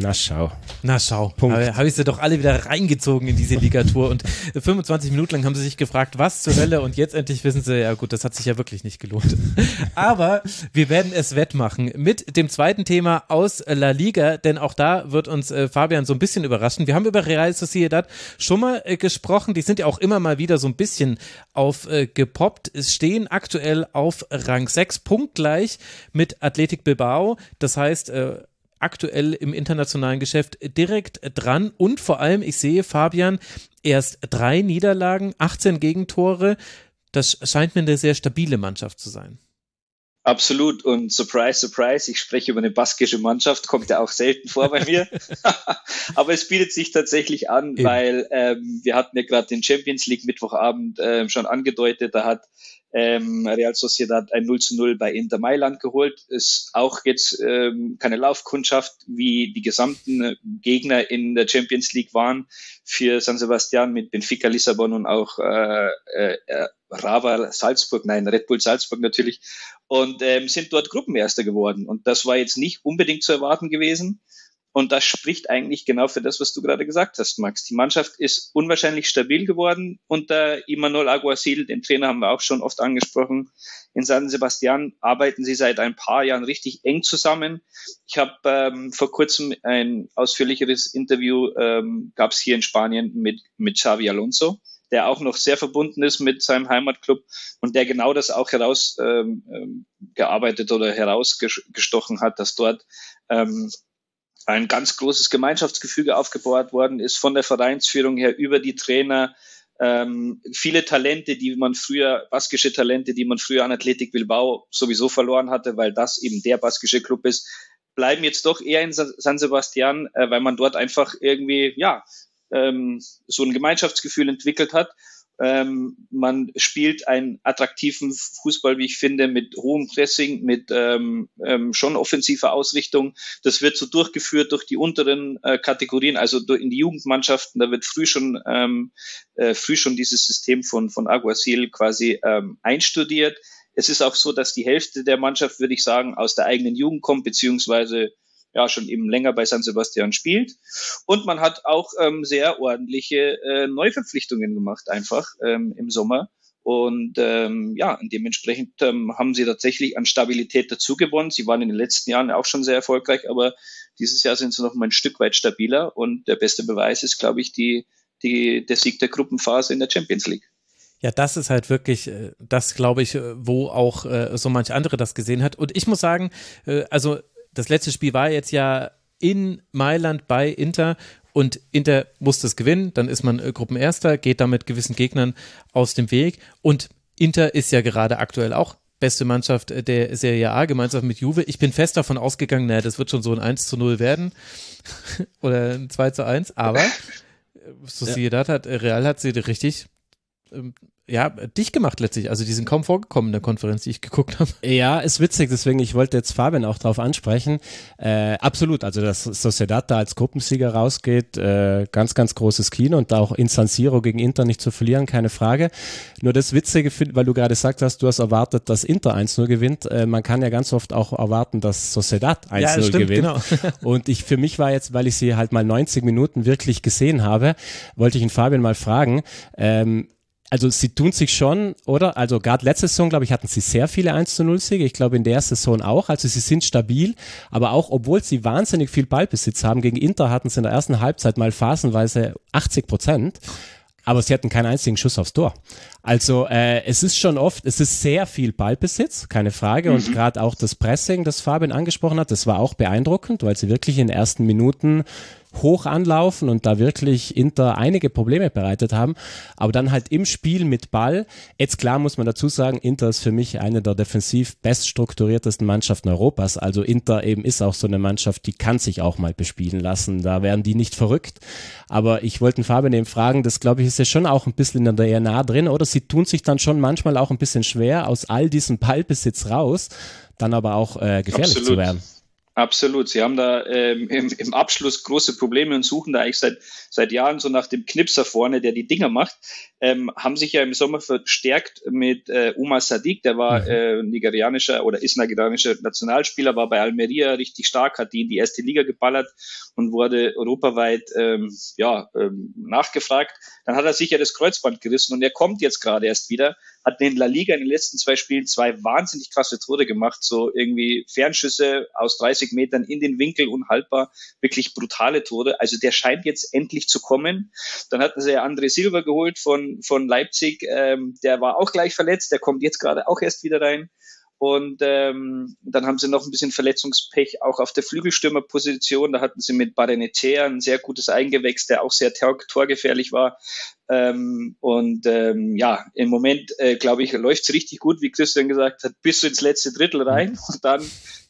Na schau. Na schau. Habe hab ich sie doch alle wieder reingezogen in diese Ligatur und 25 Minuten lang haben sie sich gefragt, was zur Hölle und jetzt endlich wissen sie, ja gut, das hat sich ja wirklich nicht gelohnt. Aber wir werden es wettmachen mit dem zweiten Thema aus La Liga, denn auch da wird uns äh, Fabian so ein bisschen überraschen. Wir haben über Real Sociedad schon mal äh, gesprochen, die sind ja auch immer mal wieder so ein bisschen aufgepoppt. Äh, es stehen aktuell auf Rang 6 punktgleich mit Athletic Bilbao, das heißt, aktuell im internationalen Geschäft direkt dran und vor allem, ich sehe Fabian, erst drei Niederlagen, 18 Gegentore. Das scheint mir eine sehr stabile Mannschaft zu sein. Absolut. Und surprise, surprise, ich spreche über eine baskische Mannschaft, kommt ja auch selten vor bei mir. Aber es bietet sich tatsächlich an, Eben. weil ähm, wir hatten ja gerade den Champions League Mittwochabend äh, schon angedeutet. Da hat ähm, Real Sociedad ein 0 zu 0 bei Inter Mailand geholt. Ist auch jetzt ähm, keine Laufkundschaft, wie die gesamten Gegner in der Champions League waren für San Sebastian mit Benfica Lissabon und auch äh, äh, Rava Salzburg, nein, Red Bull Salzburg natürlich, und ähm, sind dort Gruppenerster geworden. Und das war jetzt nicht unbedingt zu erwarten gewesen. Und das spricht eigentlich genau für das, was du gerade gesagt hast, Max. Die Mannschaft ist unwahrscheinlich stabil geworden unter Imanol Aguasil, den Trainer haben wir auch schon oft angesprochen. In San Sebastian arbeiten sie seit ein paar Jahren richtig eng zusammen. Ich habe ähm, vor kurzem ein ausführlicheres Interview ähm, gab es hier in Spanien mit, mit Xavi Alonso, der auch noch sehr verbunden ist mit seinem Heimatclub und der genau das auch herausgearbeitet ähm, ähm oder herausgestochen hat, dass dort ähm, ein ganz großes Gemeinschaftsgefüge aufgebaut worden ist von der Vereinsführung her über die Trainer. Ähm, viele Talente, die man früher, baskische Talente, die man früher an Athletic Bilbao sowieso verloren hatte, weil das eben der baskische Club ist, bleiben jetzt doch eher in San Sebastian, äh, weil man dort einfach irgendwie, ja, ähm, so ein Gemeinschaftsgefühl entwickelt hat ähm, man spielt einen attraktiven Fußball, wie ich finde, mit hohem Pressing, mit ähm, ähm, schon offensiver Ausrichtung. Das wird so durchgeführt durch die unteren äh, Kategorien, also in die Jugendmannschaften. Da wird früh schon ähm, äh, früh schon dieses System von von Aguasil quasi ähm, einstudiert. Es ist auch so, dass die Hälfte der Mannschaft, würde ich sagen, aus der eigenen Jugend kommt, beziehungsweise ja schon eben länger bei San Sebastian spielt. Und man hat auch ähm, sehr ordentliche äh, Neuverpflichtungen gemacht, einfach ähm, im Sommer. Und ähm, ja, dementsprechend ähm, haben sie tatsächlich an Stabilität dazu gewonnen. Sie waren in den letzten Jahren auch schon sehr erfolgreich, aber dieses Jahr sind sie noch mal ein Stück weit stabiler. Und der beste Beweis ist, glaube ich, die, die, der Sieg der Gruppenphase in der Champions League. Ja, das ist halt wirklich, äh, das glaube ich, äh, wo auch äh, so manch andere das gesehen hat. Und ich muss sagen, äh, also das letzte Spiel war jetzt ja in Mailand bei Inter und Inter muss das gewinnen, dann ist man äh, Gruppenerster, geht damit gewissen Gegnern aus dem Weg und Inter ist ja gerade aktuell auch beste Mannschaft der Serie A, gemeinsam mit Juve. Ich bin fest davon ausgegangen, naja, das wird schon so ein 1 zu 0 werden oder ein 2 zu 1, aber Sociedad ja. hat, Real hat sie richtig ähm, ja, dich gemacht letztlich. Also die sind kaum vorgekommen in der Konferenz, die ich geguckt habe. Ja, ist witzig, deswegen, ich wollte jetzt Fabian auch drauf ansprechen. Äh, absolut, also dass Sociedad da als Gruppensieger rausgeht, äh, ganz, ganz großes Kino und da auch in San Siro gegen Inter nicht zu verlieren, keine Frage. Nur das Witzige, weil du gerade gesagt hast, du hast erwartet, dass Inter 1-0 gewinnt. Äh, man kann ja ganz oft auch erwarten, dass Sociedad 1-0 ja, gewinnt. Genau. und ich, für mich war jetzt, weil ich sie halt mal 90 Minuten wirklich gesehen habe, wollte ich ihn Fabian mal fragen, ähm, also sie tun sich schon, oder? Also gerade letzte Saison, glaube ich, hatten sie sehr viele 1 zu 0 Siege. Ich glaube in der Saison auch. Also sie sind stabil, aber auch obwohl sie wahnsinnig viel Ballbesitz haben, gegen Inter hatten sie in der ersten Halbzeit mal phasenweise 80 Prozent. Aber sie hatten keinen einzigen Schuss aufs Tor. Also äh, es ist schon oft, es ist sehr viel Ballbesitz, keine Frage. Und mhm. gerade auch das Pressing, das Fabian angesprochen hat, das war auch beeindruckend, weil sie wirklich in den ersten Minuten hoch anlaufen und da wirklich Inter einige Probleme bereitet haben. Aber dann halt im Spiel mit Ball. Jetzt klar muss man dazu sagen, Inter ist für mich eine der defensiv beststrukturiertesten Mannschaften Europas. Also Inter eben ist auch so eine Mannschaft, die kann sich auch mal bespielen lassen. Da werden die nicht verrückt. Aber ich wollte Fabian eben fragen, das glaube ich ist ja schon auch ein bisschen in der DNA drin, oder? Sie tun sich dann schon manchmal auch ein bisschen schwer aus all diesem Ballbesitz raus, dann aber auch äh, gefährlich Absolut. zu werden. Absolut. Sie haben da ähm, im, im Abschluss große Probleme und suchen da eigentlich seit, seit Jahren so nach dem Knipser vorne, der die Dinger macht. Ähm, haben sich ja im Sommer verstärkt mit äh, Umar Sadiq, der war mhm. äh, nigerianischer oder ist nigerianischer Nationalspieler, war bei Almeria richtig stark, hat die in die erste Liga geballert und wurde europaweit ähm, ja, ähm, nachgefragt. Dann hat er sich ja das Kreuzband gerissen und er kommt jetzt gerade erst wieder hat in La Liga in den letzten zwei Spielen zwei wahnsinnig krasse Tore gemacht, so irgendwie Fernschüsse aus 30 Metern in den Winkel unhaltbar, wirklich brutale Tore. Also der scheint jetzt endlich zu kommen. Dann hatten sie ja André Silva geholt von, von Leipzig, ähm, der war auch gleich verletzt, der kommt jetzt gerade auch erst wieder rein. Und ähm, dann haben sie noch ein bisschen Verletzungspech auch auf der Flügelstürmerposition. Da hatten sie mit Barenetea ein sehr gutes Eingewächs, der auch sehr tor torgefährlich war. Ähm, und ähm, ja, im Moment, äh, glaube ich, läuft's richtig gut, wie Christian gesagt hat, bis ins letzte Drittel rein. Und dann,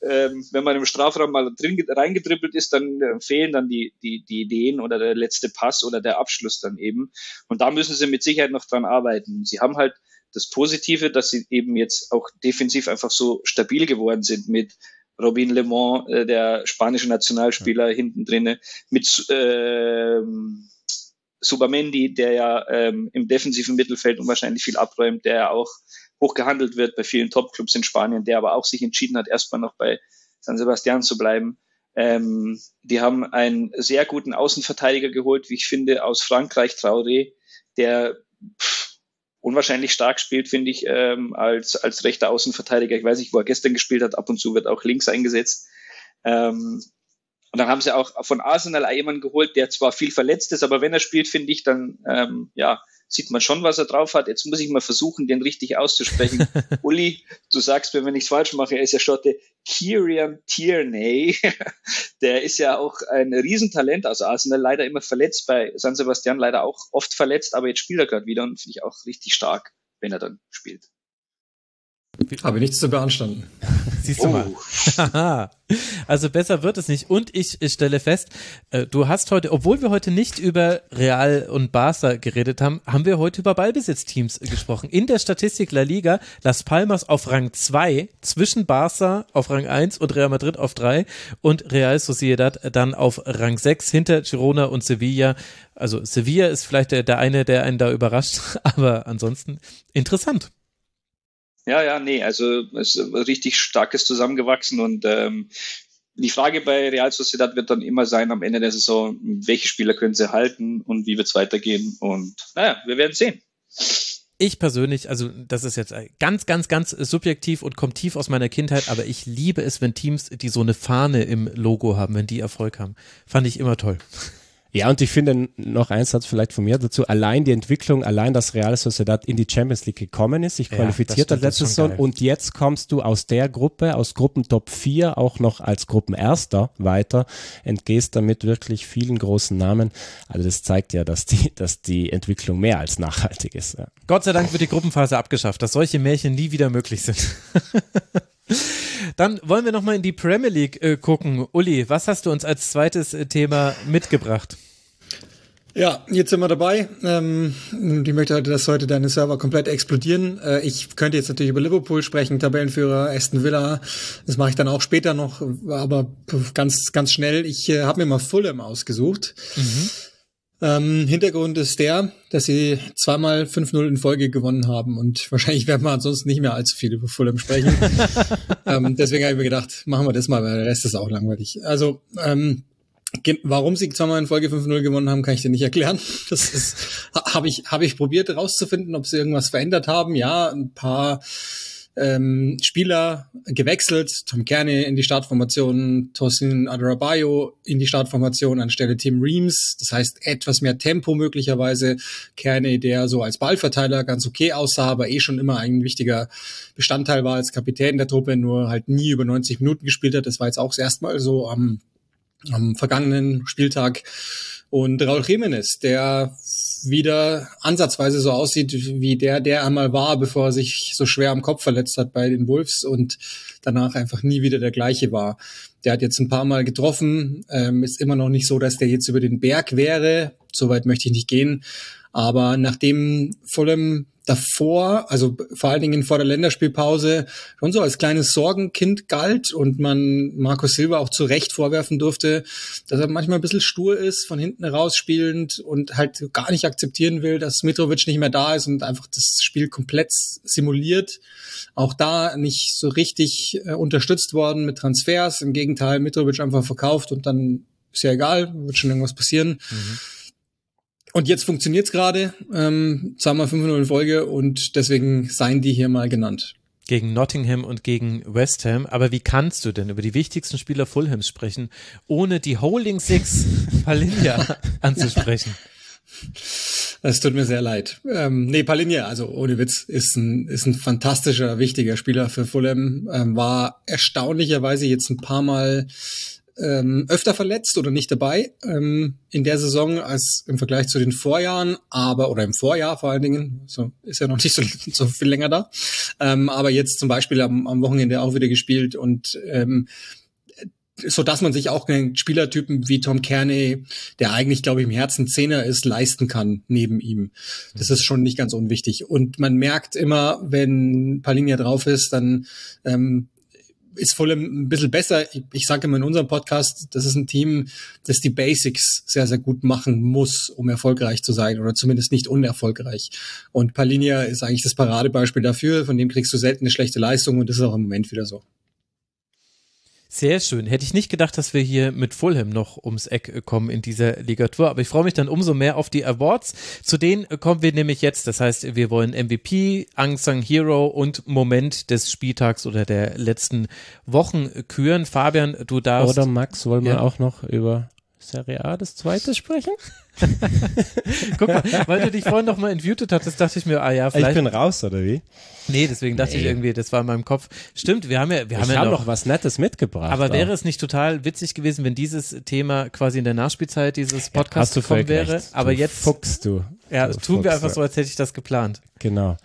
ähm, wenn man im Strafraum mal drin reingedribbelt ist, dann äh, fehlen dann die, die, die Ideen oder der letzte Pass oder der Abschluss dann eben. Und da müssen sie mit Sicherheit noch dran arbeiten. Sie haben halt das Positive, dass sie eben jetzt auch defensiv einfach so stabil geworden sind mit Robin Le Mans, äh, der spanische Nationalspieler, ja. hinten drinne, mit äh, Subamendi, der ja ähm, im defensiven Mittelfeld unwahrscheinlich viel abräumt, der ja auch hoch gehandelt wird bei vielen Topclubs in Spanien, der aber auch sich entschieden hat, erstmal noch bei San Sebastian zu bleiben. Ähm, die haben einen sehr guten Außenverteidiger geholt, wie ich finde, aus Frankreich, Traoré, der pff, unwahrscheinlich stark spielt, finde ich, ähm, als, als rechter Außenverteidiger. Ich weiß nicht, wo er gestern gespielt hat, ab und zu wird auch links eingesetzt. Ähm, und dann haben sie auch von Arsenal jemanden geholt, der zwar viel verletzt ist, aber wenn er spielt, finde ich, dann ähm, ja, sieht man schon, was er drauf hat. Jetzt muss ich mal versuchen, den richtig auszusprechen. Uli, du sagst mir, wenn ich es falsch mache, er ist ja Schotte. Kieran Tierney, der ist ja auch ein Riesentalent aus Arsenal, leider immer verletzt, bei San Sebastian leider auch oft verletzt, aber jetzt spielt er gerade wieder und finde ich auch richtig stark, wenn er dann spielt. Habe nichts zu beanstanden. Siehst du oh. mal. also besser wird es nicht. Und ich, ich stelle fest, äh, du hast heute, obwohl wir heute nicht über Real und Barca geredet haben, haben wir heute über Ballbesitzteams gesprochen. In der Statistik La Liga, Las Palmas auf Rang 2, zwischen Barca auf Rang 1 und Real Madrid auf 3 und Real Sociedad dann auf Rang 6 hinter Girona und Sevilla. Also Sevilla ist vielleicht der, der eine, der einen da überrascht, aber ansonsten interessant. Ja, ja, nee, also es ist richtig starkes zusammengewachsen und ähm, die Frage bei Real Sociedad wird dann immer sein am Ende der Saison, welche Spieler können sie halten und wie wird es weitergehen. Und naja, wir werden sehen. Ich persönlich, also das ist jetzt ganz, ganz, ganz subjektiv und kommt tief aus meiner Kindheit, aber ich liebe es, wenn Teams, die so eine Fahne im Logo haben, wenn die Erfolg haben. Fand ich immer toll. Ja, und ich finde noch ein Satz vielleicht von mir dazu. Allein die Entwicklung, allein dass Real Sociedad in die Champions League gekommen ist, sich qualifiziert hat letzte Saison und jetzt kommst du aus der Gruppe, aus Gruppentop 4 auch noch als Gruppenerster weiter, entgehst damit wirklich vielen großen Namen. Also das zeigt ja, dass die, dass die Entwicklung mehr als nachhaltig ist. Ja. Gott sei Dank wird die Gruppenphase abgeschafft, dass solche Märchen nie wieder möglich sind. Dann wollen wir nochmal in die Premier League äh, gucken. Uli, was hast du uns als zweites äh, Thema mitgebracht? Ja, jetzt sind wir dabei. Ähm, ich möchte heute, dass heute deine Server komplett explodieren. Äh, ich könnte jetzt natürlich über Liverpool sprechen, Tabellenführer Aston Villa. Das mache ich dann auch später noch, aber ganz, ganz schnell. Ich äh, habe mir mal Fulham ausgesucht. Mhm. Ähm, Hintergrund ist der, dass sie zweimal 5-0 in Folge gewonnen haben und wahrscheinlich werden wir ansonsten nicht mehr allzu viel über Fulham sprechen. ähm, deswegen habe ich mir gedacht, machen wir das mal, weil der Rest ist auch langweilig. Also, ähm, Warum sie zweimal in Folge 5-0 gewonnen haben, kann ich dir nicht erklären. Das ist, habe ich, habe ich probiert herauszufinden, ob sie irgendwas verändert haben. Ja, ein paar ähm, Spieler gewechselt. Tom Kearney in die Startformation, Tosin Adrabayo in die Startformation anstelle Tim Reams. Das heißt, etwas mehr Tempo möglicherweise. Kearney, der so als Ballverteiler ganz okay aussah, aber eh schon immer ein wichtiger Bestandteil war als Kapitän der Truppe, nur halt nie über 90 Minuten gespielt hat. Das war jetzt auch das erste Mal so am, am vergangenen Spieltag. Und Raul Jiménez, der wieder ansatzweise so aussieht wie der, der einmal war, bevor er sich so schwer am Kopf verletzt hat bei den Wolves und danach einfach nie wieder der gleiche war. Der hat jetzt ein paar Mal getroffen, ähm, ist immer noch nicht so, dass der jetzt über den Berg wäre. Soweit möchte ich nicht gehen. Aber nachdem Fulham davor, also vor allen Dingen vor der Länderspielpause, schon so als kleines Sorgenkind galt und man Marco Silva auch zu Recht vorwerfen durfte, dass er manchmal ein bisschen stur ist, von hinten raus spielend und halt gar nicht akzeptieren will, dass Mitrovic nicht mehr da ist und einfach das Spiel komplett simuliert. Auch da nicht so richtig äh, unterstützt worden mit Transfers. Im Gegenteil, Mitrovic einfach verkauft und dann ist ja egal, wird schon irgendwas passieren. Mhm. Und jetzt funktioniert's gerade, ähm, zweimal 5-0 in Folge und deswegen seien die hier mal genannt. Gegen Nottingham und gegen West Ham. Aber wie kannst du denn über die wichtigsten Spieler Fulhams sprechen, ohne die Holding Six Palinja anzusprechen? Es tut mir sehr leid. Ähm, nee, Palinja, also ohne Witz, ist ein, ist ein fantastischer, wichtiger Spieler für Fulham. Ähm, war erstaunlicherweise jetzt ein paar Mal ähm, öfter verletzt oder nicht dabei ähm, in der Saison als im Vergleich zu den Vorjahren, aber oder im Vorjahr vor allen Dingen, so ist ja noch nicht so, so viel länger da, ähm, aber jetzt zum Beispiel am, am Wochenende auch wieder gespielt und ähm, so dass man sich auch einen Spielertypen wie Tom Kearney, der eigentlich, glaube ich, im Herzen Zehner ist, leisten kann neben ihm. Das ist schon nicht ganz unwichtig. Und man merkt immer, wenn Palinia drauf ist, dann ähm, ist Fulham ein bisschen besser. Ich, ich sage immer in unserem Podcast, das ist ein Team, das die Basics sehr, sehr gut machen muss, um erfolgreich zu sein oder zumindest nicht unerfolgreich. Und Palinia ist eigentlich das Paradebeispiel dafür. Von dem kriegst du selten eine schlechte Leistung und das ist auch im Moment wieder so. Sehr schön. Hätte ich nicht gedacht, dass wir hier mit Fulham noch ums Eck kommen in dieser Ligatur, aber ich freue mich dann umso mehr auf die Awards. Zu denen kommen wir nämlich jetzt. Das heißt, wir wollen MVP, Unsung Hero und Moment des Spieltags oder der letzten Wochen küren. Fabian, du darfst. Oder Max, wollen wir ja. auch noch über Serie A das zweite sprechen? Guck mal, weil du dich vorhin noch mal entmutet hattest, dachte ich mir, ah ja, vielleicht. Ich bin raus, oder wie? Nee, deswegen dachte nee. ich irgendwie, das war in meinem Kopf. Stimmt, wir haben ja, wir haben ich ja hab noch, noch was Nettes mitgebracht. Aber auch. wäre es nicht total witzig gewesen, wenn dieses Thema quasi in der Nachspielzeit dieses Podcasts ja, gekommen wäre? Recht. Aber du jetzt. Fuchst du. Ja, du tun wir einfach so, als hätte ich das geplant. Genau.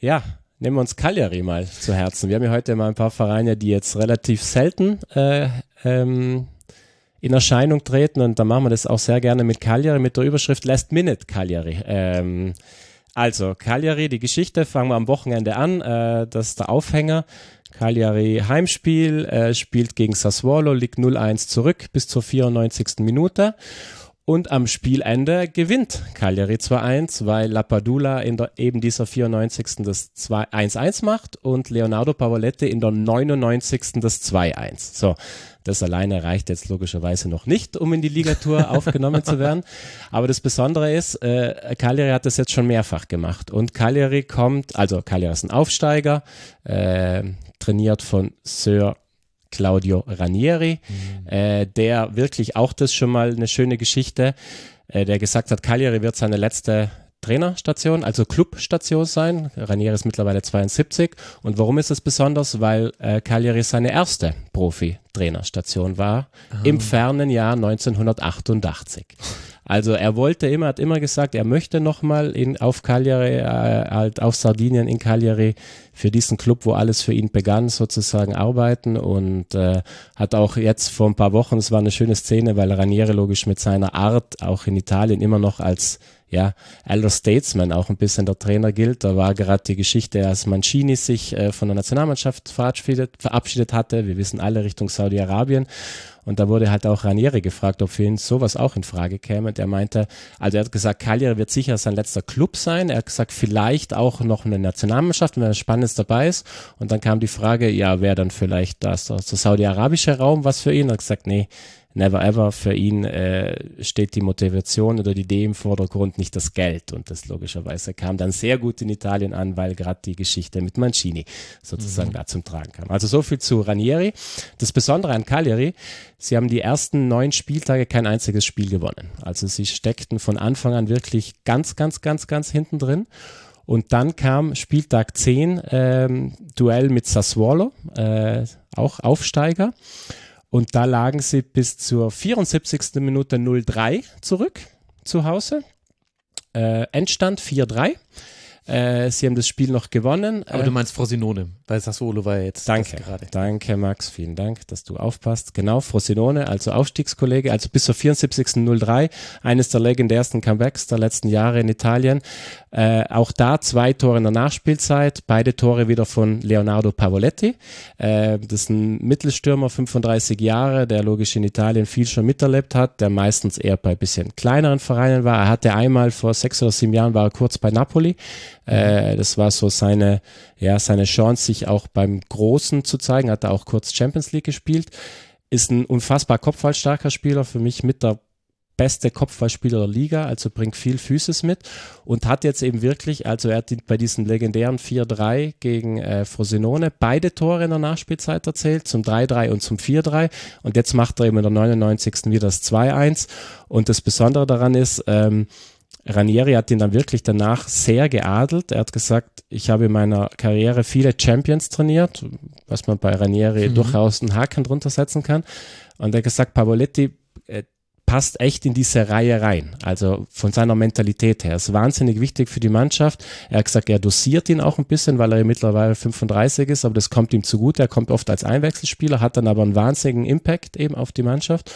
Ja, nehmen wir uns Cagliari mal zu Herzen. Wir haben ja heute mal ein paar Vereine, die jetzt relativ selten äh, ähm, in Erscheinung treten und da machen wir das auch sehr gerne mit Cagliari, mit der Überschrift Last Minute Cagliari. Ähm, also, Cagliari, die Geschichte fangen wir am Wochenende an. Äh, das ist der Aufhänger. Cagliari Heimspiel, äh, spielt gegen Sassuolo, liegt 0-1 zurück bis zur 94. Minute. Und am Spielende gewinnt Cagliari 2-1, weil Lapadula in der, eben dieser 94. das 1-1 macht und Leonardo Pavoletti in der 99. das 2-1. So, Das alleine reicht jetzt logischerweise noch nicht, um in die Ligatour aufgenommen zu werden. Aber das Besondere ist, äh, Cagliari hat das jetzt schon mehrfach gemacht. Und Cagliari kommt, also Cagliari ist ein Aufsteiger, äh, trainiert von Sir Claudio Ranieri, mhm. äh, der wirklich auch das schon mal eine schöne Geschichte, äh, der gesagt hat, Cagliari wird seine letzte Trainerstation, also Clubstation sein. Ranieri ist mittlerweile 72. Und warum ist es besonders? Weil äh, Cagliari seine erste Profi-Trainerstation war Aha. im fernen Jahr 1988. Also er wollte immer, hat immer gesagt, er möchte nochmal in, auf Cagliari, äh, halt auf Sardinien in Cagliari für diesen Club, wo alles für ihn begann, sozusagen arbeiten und äh, hat auch jetzt vor ein paar Wochen, es war eine schöne Szene, weil Ranieri logisch mit seiner Art auch in Italien immer noch als ja, Elder Statesman auch ein bisschen der Trainer gilt. Da war gerade die Geschichte, als Mancini sich äh, von der Nationalmannschaft verabschiedet, verabschiedet hatte. Wir wissen alle Richtung Saudi-Arabien. Und da wurde halt auch Ranieri gefragt, ob für ihn sowas auch in Frage käme. Und er meinte, also er hat gesagt, Cagliari wird sicher sein letzter Club sein. Er hat gesagt, vielleicht auch noch eine Nationalmannschaft, wenn was Spannendes dabei ist. Und dann kam die Frage, ja, wäre dann vielleicht das, das saudi-arabische Raum was für ihn? Er hat gesagt, nee, never ever. Für ihn äh, steht die Motivation oder die Idee im Vordergrund, nicht das Geld. Und das logischerweise kam dann sehr gut in Italien an, weil gerade die Geschichte mit Mancini sozusagen mhm. da zum Tragen kam. Also so viel zu Ranieri. Das Besondere an Cagliari, sie haben die ersten neun Spieltage kein einziges Spiel gewonnen. Also sie steckten von Anfang an wirklich ganz, ganz, ganz, ganz hinten drin. Und dann kam Spieltag 10, ähm, Duell mit Sassuolo, äh, auch Aufsteiger. Und da lagen sie bis zur 74. Minute 0-3 zurück zu Hause. Äh, Endstand 4-3. Äh, sie haben das Spiel noch gewonnen. Aber äh, du meinst Frosinone, weil Sassuolo war jetzt danke, gerade. Danke, Max, vielen Dank, dass du aufpasst. Genau, Frosinone, also Aufstiegskollege, also bis zur 74.03, eines der legendärsten Comebacks der letzten Jahre in Italien. Äh, auch da zwei Tore in der Nachspielzeit, beide Tore wieder von Leonardo Pavoletti. Äh, das ist ein Mittelstürmer, 35 Jahre, der logisch in Italien viel schon miterlebt hat, der meistens eher bei bisschen kleineren Vereinen war. Er hatte einmal vor sechs oder sieben Jahren war er kurz bei Napoli. Äh, das war so seine, ja, seine Chance, sich auch beim Großen zu zeigen. Hat er auch kurz Champions League gespielt. Ist ein unfassbar kopfballstarker Spieler, für mich mit der beste Kopfballspieler der Liga, also bringt viel Physis mit und hat jetzt eben wirklich, also er hat bei diesen legendären 4-3 gegen äh, Frosinone beide Tore in der Nachspielzeit erzählt, zum 3-3 und zum 4-3 und jetzt macht er eben in der 99. wieder das 2-1 und das Besondere daran ist, ähm, Ranieri hat ihn dann wirklich danach sehr geadelt. Er hat gesagt, ich habe in meiner Karriere viele Champions trainiert, was man bei Ranieri mhm. durchaus einen Haken drunter setzen kann. Und er hat gesagt, Pavoletti, passt echt in diese Reihe rein. Also von seiner Mentalität her. Ist wahnsinnig wichtig für die Mannschaft. Er hat gesagt, er dosiert ihn auch ein bisschen, weil er mittlerweile 35 ist, aber das kommt ihm zugute. Er kommt oft als Einwechselspieler, hat dann aber einen wahnsinnigen Impact eben auf die Mannschaft.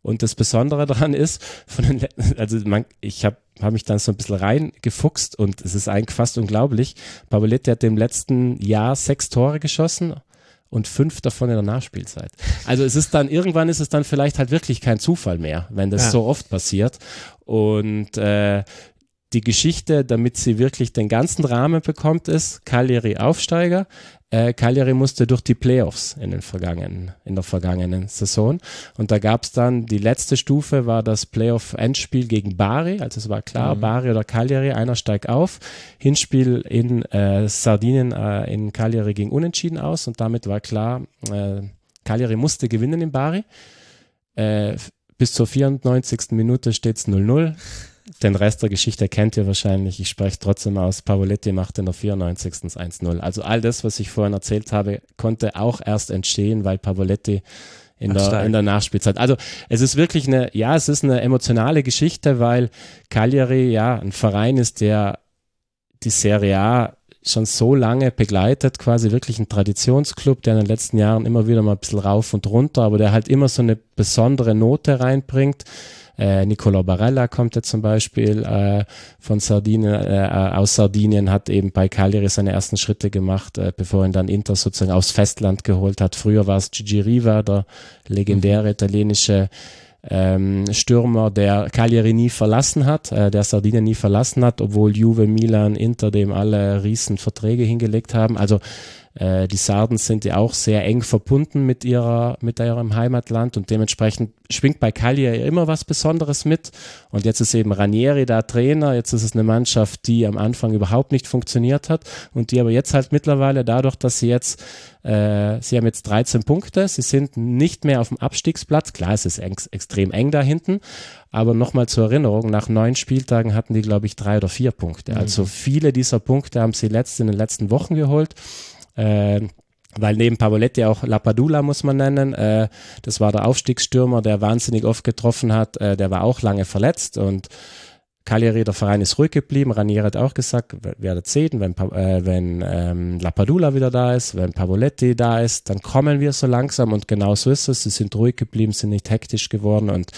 Und das Besondere daran ist, von den, also man, ich habe hab mich dann so ein bisschen reingefuchst und es ist eigentlich fast unglaublich. Pavoletti hat im letzten Jahr sechs Tore geschossen und fünf davon in der Nachspielzeit. Also es ist dann, irgendwann ist es dann vielleicht halt wirklich kein Zufall mehr, wenn das ja. so oft passiert. Und äh, die Geschichte, damit sie wirklich den ganzen Rahmen bekommt, ist Cagliari Aufsteiger. Äh, Cagliari musste durch die Playoffs in, den vergangenen, in der vergangenen Saison. Und da gab es dann, die letzte Stufe war das Playoff-Endspiel gegen Bari. Also es war klar, mhm. Bari oder Cagliari, einer steigt auf. Hinspiel in äh, Sardinien äh, in Cagliari ging unentschieden aus. Und damit war klar, äh, Cagliari musste gewinnen in Bari. Äh, bis zur 94. Minute steht es 0-0. Den Rest der Geschichte kennt ihr wahrscheinlich. Ich spreche trotzdem aus. Pavoletti machte in der 94. 1-0. Also all das, was ich vorhin erzählt habe, konnte auch erst entstehen, weil Pavoletti in der, in der Nachspielzeit. Also es ist wirklich eine, ja, es ist eine emotionale Geschichte, weil Cagliari ja ein Verein ist, der die Serie A schon so lange begleitet, quasi wirklich ein Traditionsclub, der in den letzten Jahren immer wieder mal ein bisschen rauf und runter, aber der halt immer so eine besondere Note reinbringt äh, Nicola Barella kommt jetzt zum Beispiel äh, von Sardinien, äh, aus Sardinien, hat eben bei Cagliari seine ersten Schritte gemacht, äh, bevor ihn dann Inter sozusagen aufs Festland geholt hat. Früher war es Gigi Riva, der legendäre italienische ähm, Stürmer, der Cagliari nie verlassen hat, äh, der Sardinien nie verlassen hat, obwohl Juve, Milan, Inter dem alle riesen Verträge hingelegt haben. Also Äh, die Sarden sind ja auch sehr eng verbunden mit ihrer, mit ihrem Heimatland und dementsprechend schwingt bei Cagliari immer was Besonderes mit. Und jetzt ist eben Ranieri da Trainer. Jetzt ist es eine Mannschaft, die am Anfang überhaupt nicht funktioniert hat und die aber jetzt halt mittlerweile dadurch, dass sie jetzt, äh, sie haben jetzt 13 Punkte, sie sind nicht mehr auf dem Abstiegsplatz. Klar, es ist ex extrem eng da hinten, aber nochmal zur Erinnerung, nach neun Spieltagen hatten die, glaube ich, drei oder vier Punkte. Mhm. Also viele dieser Punkte haben sie letzt in den letzten Wochen geholt. Äh, weil neben Pavoletti auch Lapadula muss man nennen. Äh, das war der Aufstiegsstürmer, der wahnsinnig oft getroffen hat. Äh, der war auch lange verletzt und Cagliari, der Verein ist ruhig geblieben. Ranieri hat auch gesagt, werdet sehen, wenn, äh, wenn ähm, Lapadula wieder da ist, wenn Pavoletti da ist, dann kommen wir so langsam und genau so ist es. Sie sind ruhig geblieben, sind nicht hektisch geworden und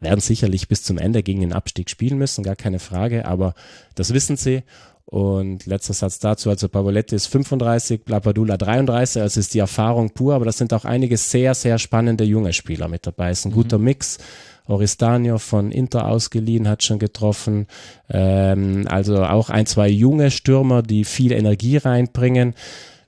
werden sicherlich bis zum Ende gegen den Abstieg spielen müssen, gar keine Frage, aber das wissen sie und letzter Satz dazu, also Pavoletti ist 35, Lapadula 33, also ist die Erfahrung pur, aber das sind auch einige sehr, sehr spannende junge Spieler mit dabei. Es ist ein mhm. guter Mix. Oristanio von Inter ausgeliehen hat schon getroffen. Ähm, also auch ein, zwei junge Stürmer, die viel Energie reinbringen.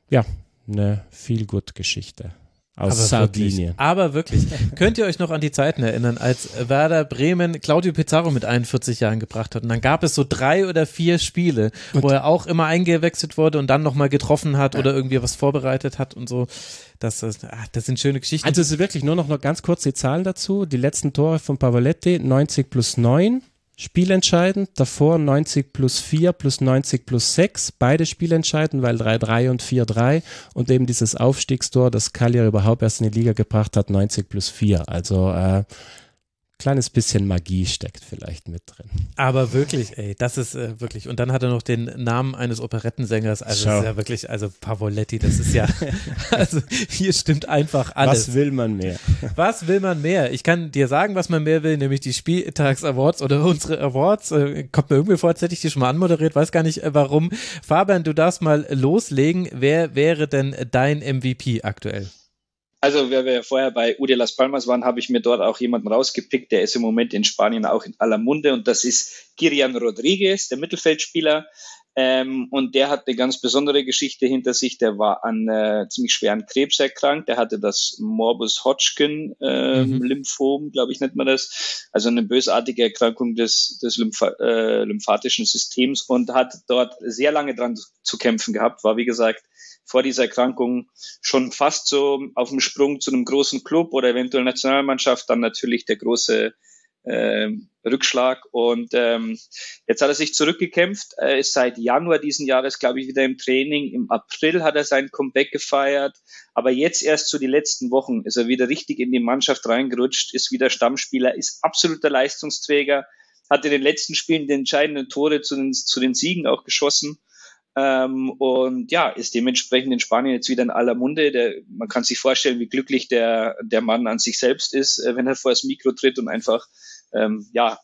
Ja, eine viel gut Geschichte aus aber Sardinien. Wirklich, aber wirklich. Könnt ihr euch noch an die Zeiten erinnern, als Werder Bremen Claudio Pizarro mit 41 Jahren gebracht hat? Und dann gab es so drei oder vier Spiele, und wo er auch immer eingewechselt wurde und dann nochmal getroffen hat oder irgendwie was vorbereitet hat und so. Das, das, ach, das sind schöne Geschichten. Also es ist wirklich nur noch, noch ganz kurz die Zahlen dazu. Die letzten Tore von Pavoletti, 90 plus 9. Spielentscheidend, davor 90 plus 4 plus 90 plus 6, beide spielentscheidend, weil 3-3 und 4-3 und eben dieses Aufstiegstor, das Cagliari überhaupt erst in die Liga gebracht hat, 90 plus 4. Also äh, kleines bisschen Magie steckt vielleicht mit drin. Aber wirklich, ey, das ist äh, wirklich. Und dann hat er noch den Namen eines Operettensängers. Also Schau. das ist ja wirklich, also Pavoletti, das ist ja, also hier stimmt einfach alles. Was will man mehr? Was will man mehr? Ich kann dir sagen, was man mehr will, nämlich die Spieltags-Awards oder unsere Awards. Äh, kommt mir irgendwie vor, als hätte ich die schon mal anmoderiert, weiß gar nicht äh, warum. Fabian, du darfst mal loslegen. Wer wäre denn dein MVP aktuell? Also, wer wir vorher bei Ude Las Palmas waren, habe ich mir dort auch jemanden rausgepickt, der ist im Moment in Spanien auch in aller Munde und das ist Kirian Rodriguez, der Mittelfeldspieler. Ähm, und der hat eine ganz besondere Geschichte hinter sich. Der war an äh, ziemlich schweren Krebs erkrankt. Der hatte das Morbus Hodgkin äh, mhm. Lymphom, glaube ich, nennt man das. Also eine bösartige Erkrankung des, des Lymph äh, lymphatischen Systems und hat dort sehr lange dran zu kämpfen gehabt. War, wie gesagt, vor dieser Erkrankung schon fast so auf dem Sprung zu einem großen Club oder eventuell Nationalmannschaft, dann natürlich der große äh, Rückschlag. Und ähm, jetzt hat er sich zurückgekämpft, er ist seit Januar diesen Jahres, glaube ich, wieder im Training. Im April hat er sein Comeback gefeiert, aber jetzt erst so die letzten Wochen ist er wieder richtig in die Mannschaft reingerutscht, ist wieder Stammspieler, ist absoluter Leistungsträger, hat in den letzten Spielen die entscheidenden Tore zu den, zu den Siegen auch geschossen. Ähm, und ja, ist dementsprechend in Spanien jetzt wieder in aller Munde. Der, man kann sich vorstellen, wie glücklich der, der Mann an sich selbst ist, äh, wenn er vor das Mikro tritt und einfach ähm, ja,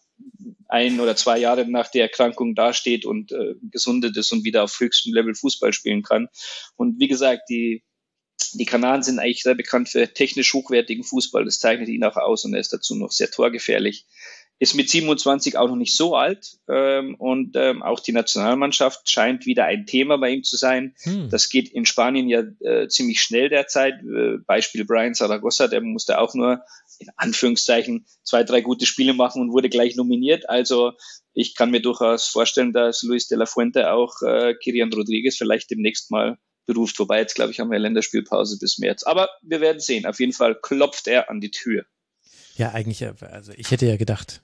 ein oder zwei Jahre nach der Erkrankung dasteht und äh, gesundet ist und wieder auf höchstem Level Fußball spielen kann. Und wie gesagt, die, die Kanaren sind eigentlich sehr bekannt für technisch hochwertigen Fußball. Das zeichnet ihn auch aus und er ist dazu noch sehr torgefährlich ist mit 27 auch noch nicht so alt ähm, und ähm, auch die Nationalmannschaft scheint wieder ein Thema bei ihm zu sein. Hm. Das geht in Spanien ja äh, ziemlich schnell derzeit. Äh, Beispiel Brian Zaragoza, der musste auch nur in Anführungszeichen zwei, drei gute Spiele machen und wurde gleich nominiert. Also ich kann mir durchaus vorstellen, dass Luis de la Fuente auch äh, Kirian Rodriguez vielleicht demnächst mal beruft. Wobei jetzt, glaube ich, haben wir Länderspielpause bis März. Aber wir werden sehen. Auf jeden Fall klopft er an die Tür. Ja, eigentlich, äh, also ich hätte ja gedacht,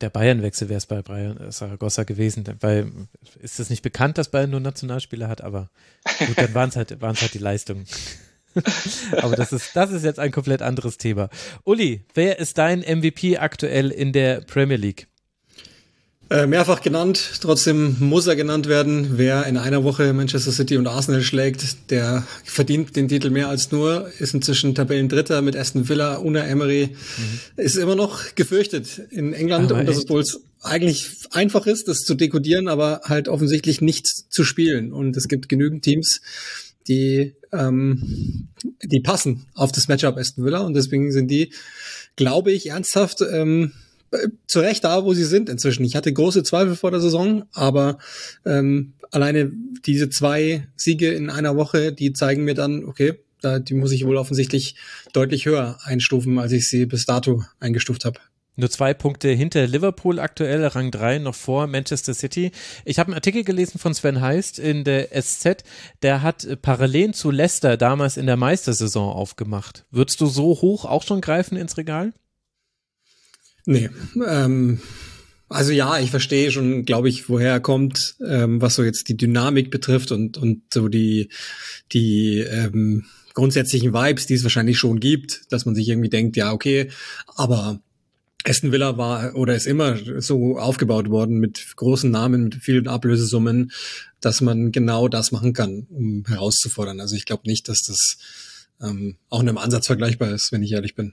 der Bayern-Wechsel wäre es bei Bayern Saragossa gewesen, weil ist es nicht bekannt, dass Bayern nur Nationalspieler hat, aber gut, dann waren es halt, waren's halt die Leistungen. aber das ist, das ist jetzt ein komplett anderes Thema. Uli, wer ist dein MVP aktuell in der Premier League? Äh, mehrfach genannt, trotzdem muss er genannt werden. Wer in einer Woche Manchester City und Arsenal schlägt, der verdient den Titel mehr als nur, ist inzwischen Tabellendritter mit Aston Villa, Una Emery, mhm. ist immer noch gefürchtet in England aber und dass es wohl eigentlich einfach ist, das zu dekodieren, aber halt offensichtlich nichts zu spielen. Und es gibt genügend Teams, die, ähm, die passen auf das Matchup Aston Villa und deswegen sind die, glaube ich, ernsthaft ähm, zu Recht da, wo sie sind inzwischen. Ich hatte große Zweifel vor der Saison, aber ähm, alleine diese zwei Siege in einer Woche, die zeigen mir dann, okay, da, die muss ich wohl offensichtlich deutlich höher einstufen, als ich sie bis dato eingestuft habe. Nur zwei Punkte hinter Liverpool aktuell, Rang 3 noch vor Manchester City. Ich habe einen Artikel gelesen von Sven Heist in der SZ, der hat äh, Parallelen zu Leicester damals in der Meistersaison aufgemacht. Würdest du so hoch auch schon greifen ins Regal? Nee, ähm, also ja, ich verstehe schon, glaube ich, woher er kommt, ähm, was so jetzt die Dynamik betrifft und, und so die, die ähm, grundsätzlichen Vibes, die es wahrscheinlich schon gibt, dass man sich irgendwie denkt, ja, okay, aber Aston Villa war oder ist immer so aufgebaut worden mit großen Namen, mit vielen Ablösesummen, dass man genau das machen kann, um herauszufordern. Also ich glaube nicht, dass das ähm, auch in einem Ansatz vergleichbar ist, wenn ich ehrlich bin.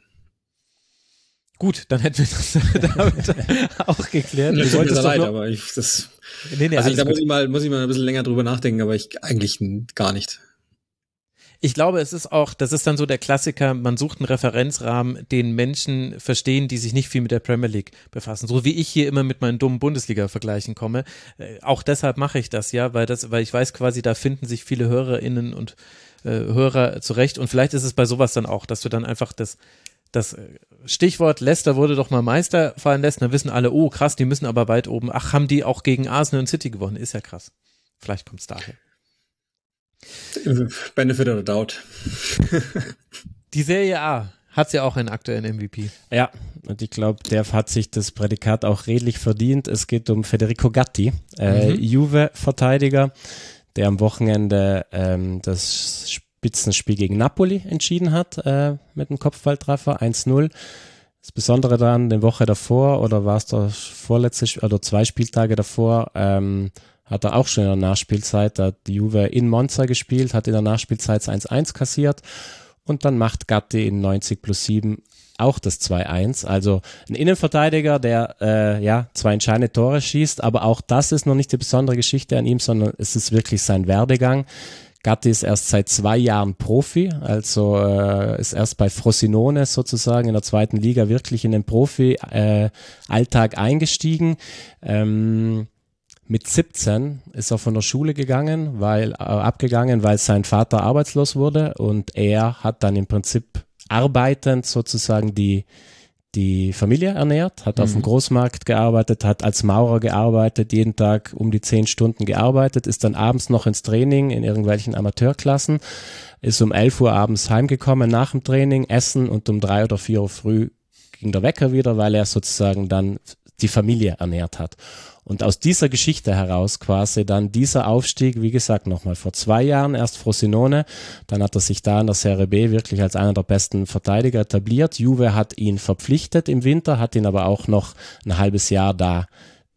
Gut, dann hätten wir das damit auch geklärt. Ja, tut mir leid, aber ich, das, nee, nee, also ich, da muss ich mal, muss ich mal ein bisschen länger drüber nachdenken, aber ich eigentlich gar nicht ich glaube, es ist auch, das ist dann so der Klassiker, man sucht einen Referenzrahmen, den Menschen verstehen, die sich nicht viel mit der Premier League befassen. So wie ich hier immer mit meinen dummen Bundesliga-Vergleichen komme. Äh, auch deshalb mache ich das, ja, weil das, weil ich weiß quasi, da finden sich viele HörerInnen und äh, Hörer zurecht. Und vielleicht ist es bei sowas dann auch, dass du dann einfach das, das äh, Stichwort Leicester wurde doch mal Meister fallen lässt, dann wissen alle, oh krass, die müssen aber weit oben. Ach, haben die auch gegen Arsenal und City gewonnen? Ist ja krass. Vielleicht kommt es daher. Benefit of the doubt. Die Serie A hat sie ja auch einen aktuellen MVP. Ja, und ich glaube, der hat sich das Prädikat auch redlich verdient. Es geht um Federico Gatti, äh, mhm. Juve-Verteidiger, der am Wochenende ähm, das Spitzenspiel gegen Napoli entschieden hat äh, mit einem Kopfballtreffer 1-0. Das Besondere daran, eine Woche davor oder war es der vorletzte oder zwei Spieltage davor, ähm, hat er auch schon in der Nachspielzeit, da hat die Juve in Monza gespielt, hat in der Nachspielzeit 1-1 kassiert und dann macht Gatti in 90 plus 7 auch das 2-1. Also ein Innenverteidiger, der äh, ja zwei entscheidende Tore schießt, aber auch das ist noch nicht die besondere Geschichte an ihm, sondern es ist wirklich sein Werdegang. Gatti ist erst seit zwei Jahren Profi, also äh, ist erst bei Frosinone sozusagen in der zweiten Liga wirklich in den Profi-Alltag äh, eingestiegen. Ähm, mit 17 ist er von der Schule gegangen, weil äh, abgegangen, weil sein Vater arbeitslos wurde und er hat dann im Prinzip arbeitend sozusagen die die Familie ernährt, hat mhm. auf dem mhm. Großmarkt gearbeitet, hat als Maurer gearbeitet, jeden Tag um die zehn Stunden gearbeitet, ist dann abends noch ins Training in irgendwelchen Amateurklassen, ist um 11 Uhr abends heimgekommen nach dem Training, essen und um drei oder vier Uhr früh ging der Wecker wieder, weil er sozusagen dann die Familie ernährt hat. Und aus dieser Geschichte heraus quasi dann dieser Aufstieg, wie gesagt, nochmal vor zwei Jahren erst Frosinone, dann hat er sich da in der Serie B wirklich als einer der besten Verteidiger etabliert. Juve hat ihn verpflichtet im Winter, hat ihn aber auch noch ein halbes Jahr da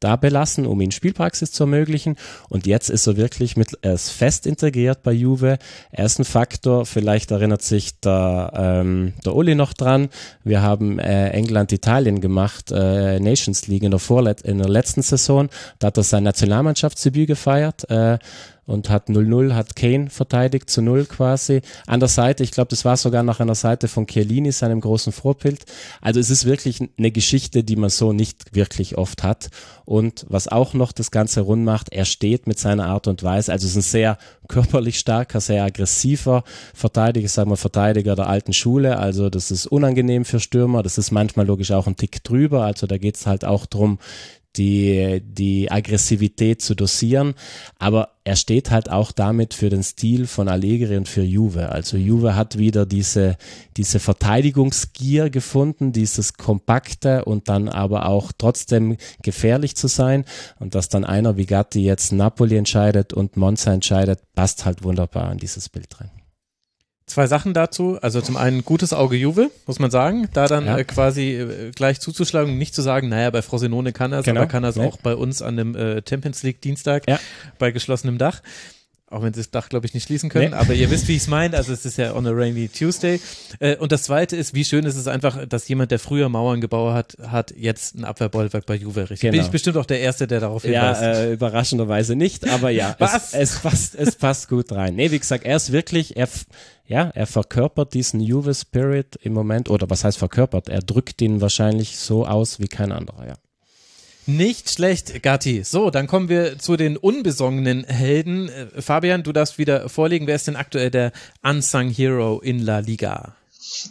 da belassen, um ihn Spielpraxis zu ermöglichen. Und jetzt ist er wirklich mit, er ist fest integriert bei Juve. Er ist ein Faktor. Vielleicht erinnert sich der, ähm, der Uli noch dran. Wir haben äh, England-Italien gemacht, äh, Nations League in der, Vorlet in der letzten Saison. Da hat er sein Nationalmannschaftsdebüt gefeiert. Äh, und hat 0-0, hat Kane verteidigt zu 0 quasi. An der Seite, ich glaube, das war sogar nach einer Seite von Chiellini, seinem großen Vorbild. Also es ist wirklich eine Geschichte, die man so nicht wirklich oft hat. Und was auch noch das Ganze rund macht, er steht mit seiner Art und Weise, also es ist ein sehr körperlich starker, sehr aggressiver Verteidiger, sagen wir Verteidiger der alten Schule. Also das ist unangenehm für Stürmer, das ist manchmal logisch auch ein Tick drüber. Also da geht es halt auch drum die, die Aggressivität zu dosieren. Aber er steht halt auch damit für den Stil von Allegri und für Juve. Also Juve hat wieder diese, diese Verteidigungsgier gefunden, dieses kompakte und dann aber auch trotzdem gefährlich zu sein. Und dass dann einer wie Gatti jetzt Napoli entscheidet und Monza entscheidet, passt halt wunderbar in dieses Bild rein. Zwei Sachen dazu. Also zum einen gutes Auge Juve, muss man sagen. Da dann ja. äh, quasi äh, gleich zuzuschlagen und nicht zu sagen, naja, bei Frosinone kann er es, genau. aber kann er es ja. auch bei uns an dem äh, Champions League Dienstag ja. bei geschlossenem Dach. Auch wenn sie das Dach, glaube ich, nicht schließen können. Nee. Aber ihr wisst, wie ich es meine. Also es ist ja on a rainy Tuesday. Äh, und das Zweite ist, wie schön ist es einfach, dass jemand, der früher Mauern gebaut hat, hat jetzt ein Abwehrbollwerk bei Juve richtig. Genau. Bin ich bestimmt auch der Erste, der darauf hinweist. Ja, äh, überraschenderweise nicht. Aber ja, Was? Es, es, passt, es passt gut rein. Nee, wie gesagt, er ist wirklich, er, ja, er verkörpert diesen Juve Spirit im Moment. Oder was heißt verkörpert? Er drückt ihn wahrscheinlich so aus wie kein anderer, ja. Nicht schlecht, Gatti. So, dann kommen wir zu den unbesongenen Helden. Äh, Fabian, du darfst wieder vorlegen. Wer ist denn aktuell der Unsung Hero in La Liga?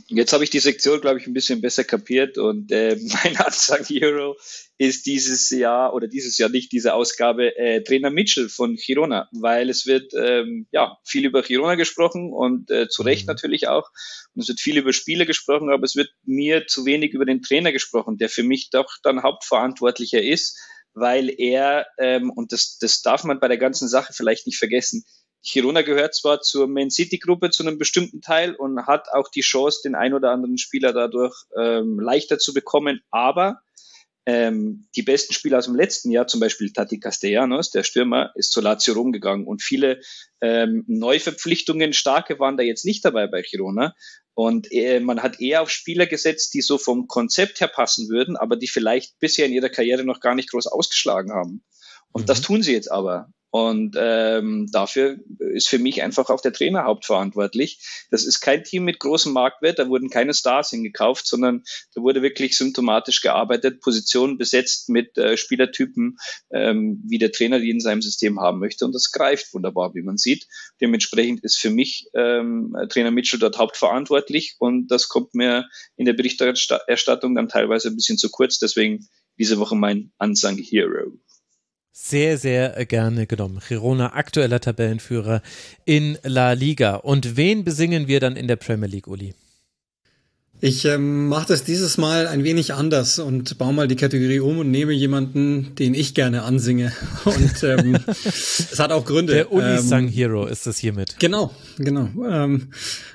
Jetzt habe ich die Sektion, glaube ich, ein bisschen besser kapiert und äh, mein Unsung Hero ist dieses Jahr oder dieses Jahr nicht diese Ausgabe äh, Trainer Mitchell von Girona, weil es wird ähm, ja viel über Girona gesprochen und äh, zu Recht mhm. natürlich auch und es wird viel über Spiele gesprochen, aber es wird mir zu wenig über den Trainer gesprochen, der für mich doch dann Hauptverantwortlicher ist, weil er ähm, und das das darf man bei der ganzen Sache vielleicht nicht vergessen. Girona gehört zwar zur Man City Gruppe zu einem bestimmten Teil und hat auch die Chance, den ein oder anderen Spieler dadurch ähm, leichter zu bekommen, aber ähm, die besten Spieler aus dem letzten Jahr, zum Beispiel Tati Castellanos, der Stürmer, ist zu Lazio rumgegangen und viele ähm, Neuverpflichtungen, starke waren da jetzt nicht dabei bei Girona. Und äh, man hat eher auf Spieler gesetzt, die so vom Konzept her passen würden, aber die vielleicht bisher in ihrer Karriere noch gar nicht groß ausgeschlagen haben. Und mhm. das tun sie jetzt aber. Und ähm, dafür ist für mich einfach auch der Trainer hauptverantwortlich. Das ist kein Team mit großem Marktwert, da wurden keine Stars hingekauft, sondern da wurde wirklich symptomatisch gearbeitet, Positionen besetzt mit äh, Spielertypen, ähm, wie der Trainer die in seinem System haben möchte. Und das greift wunderbar, wie man sieht. Dementsprechend ist für mich ähm, Trainer Mitchell dort hauptverantwortlich und das kommt mir in der Berichterstattung dann teilweise ein bisschen zu kurz. Deswegen diese Woche mein Unsung Hero sehr, sehr gerne genommen. Girona, aktueller Tabellenführer in La Liga. Und wen besingen wir dann in der Premier League, Uli? Ich ähm, mache das dieses Mal ein wenig anders und baue mal die Kategorie um und nehme jemanden, den ich gerne ansinge. Und ähm, es hat auch Gründe. Der Uli ähm, Hero ist das hiermit. Genau, genau. Ähm,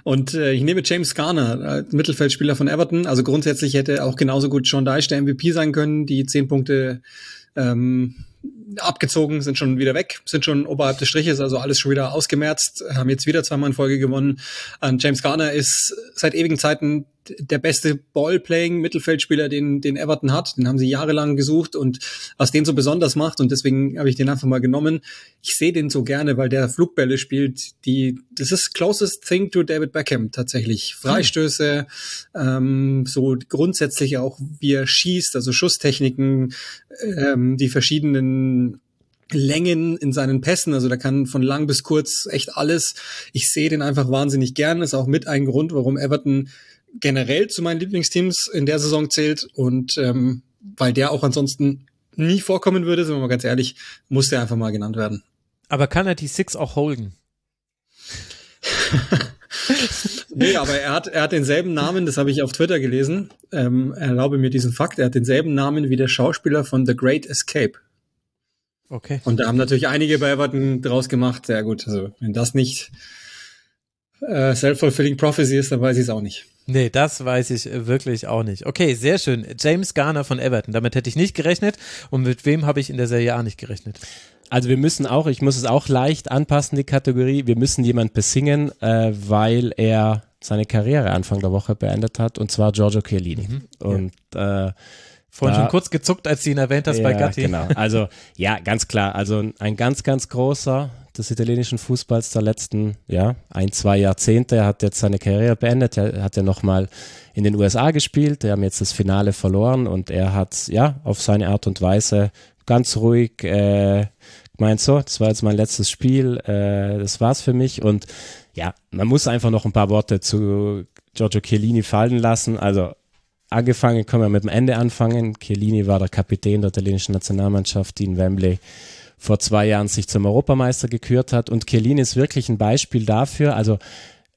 und äh, ich nehme James Garner, äh, Mittelfeldspieler von Everton. Also grundsätzlich hätte auch genauso gut John Dyche der MVP sein können. Die zehn Punkte ähm, abgezogen, sind schon wieder weg, sind schon oberhalb des Striches, also alles schon wieder ausgemerzt, haben jetzt wieder zweimal in Folge gewonnen. Und James Garner ist seit ewigen Zeiten der beste Ballplaying-Mittelfeldspieler, den, den Everton hat. Den haben sie jahrelang gesucht und was den so besonders macht und deswegen habe ich den einfach mal genommen. Ich sehe den so gerne, weil der Flugbälle spielt, die, das ist closest thing to David Beckham tatsächlich. Freistöße, hm. ähm, so grundsätzlich auch, wie er schießt, also Schusstechniken, ähm, die verschiedenen Längen in seinen Pässen, also da kann von lang bis kurz echt alles. Ich sehe den einfach wahnsinnig gern, ist auch mit ein Grund, warum Everton generell zu meinen Lieblingsteams in der Saison zählt und ähm, weil der auch ansonsten nie vorkommen würde, sind wir mal ganz ehrlich, muss der einfach mal genannt werden. Aber kann er die Six auch holden? nee, aber er hat, er hat denselben Namen, das habe ich auf Twitter gelesen. Ähm, erlaube mir diesen Fakt, er hat denselben Namen wie der Schauspieler von The Great Escape. Okay. Und da haben natürlich einige bei Everton draus gemacht. Sehr gut, also wenn das nicht äh, self-fulfilling prophecy ist, dann weiß ich es auch nicht. Nee, das weiß ich äh, wirklich auch nicht. Okay, sehr schön. James Garner von Everton, damit hätte ich nicht gerechnet. Und mit wem habe ich in der Serie A nicht gerechnet? Also wir müssen auch, ich muss es auch leicht anpassen, die Kategorie, wir müssen jemand besingen, äh, weil er seine Karriere Anfang der Woche beendet hat, und zwar Giorgio Chiellini. Mhm, und ja. äh, Vorhin schon kurz zuckt, als du ihn erwähnt hast ja, bei Gatti. Genau, also ja, ganz klar. Also ein ganz, ganz großer des italienischen Fußballs der letzten, ja, ein, zwei Jahrzehnte. Er hat jetzt seine Karriere beendet. Er hat ja nochmal in den USA gespielt. Wir haben jetzt das Finale verloren und er hat, ja, auf seine Art und Weise ganz ruhig äh, gemeint, so, das war jetzt mein letztes Spiel, äh, das war's für mich und ja, man muss einfach noch ein paar Worte zu Giorgio Chiellini fallen lassen. Also angefangen, können wir mit dem Ende anfangen. Chiellini war der Kapitän der italienischen Nationalmannschaft, die in Wembley vor zwei Jahren sich zum Europameister gekürt hat. Und Chiellini ist wirklich ein Beispiel dafür. Also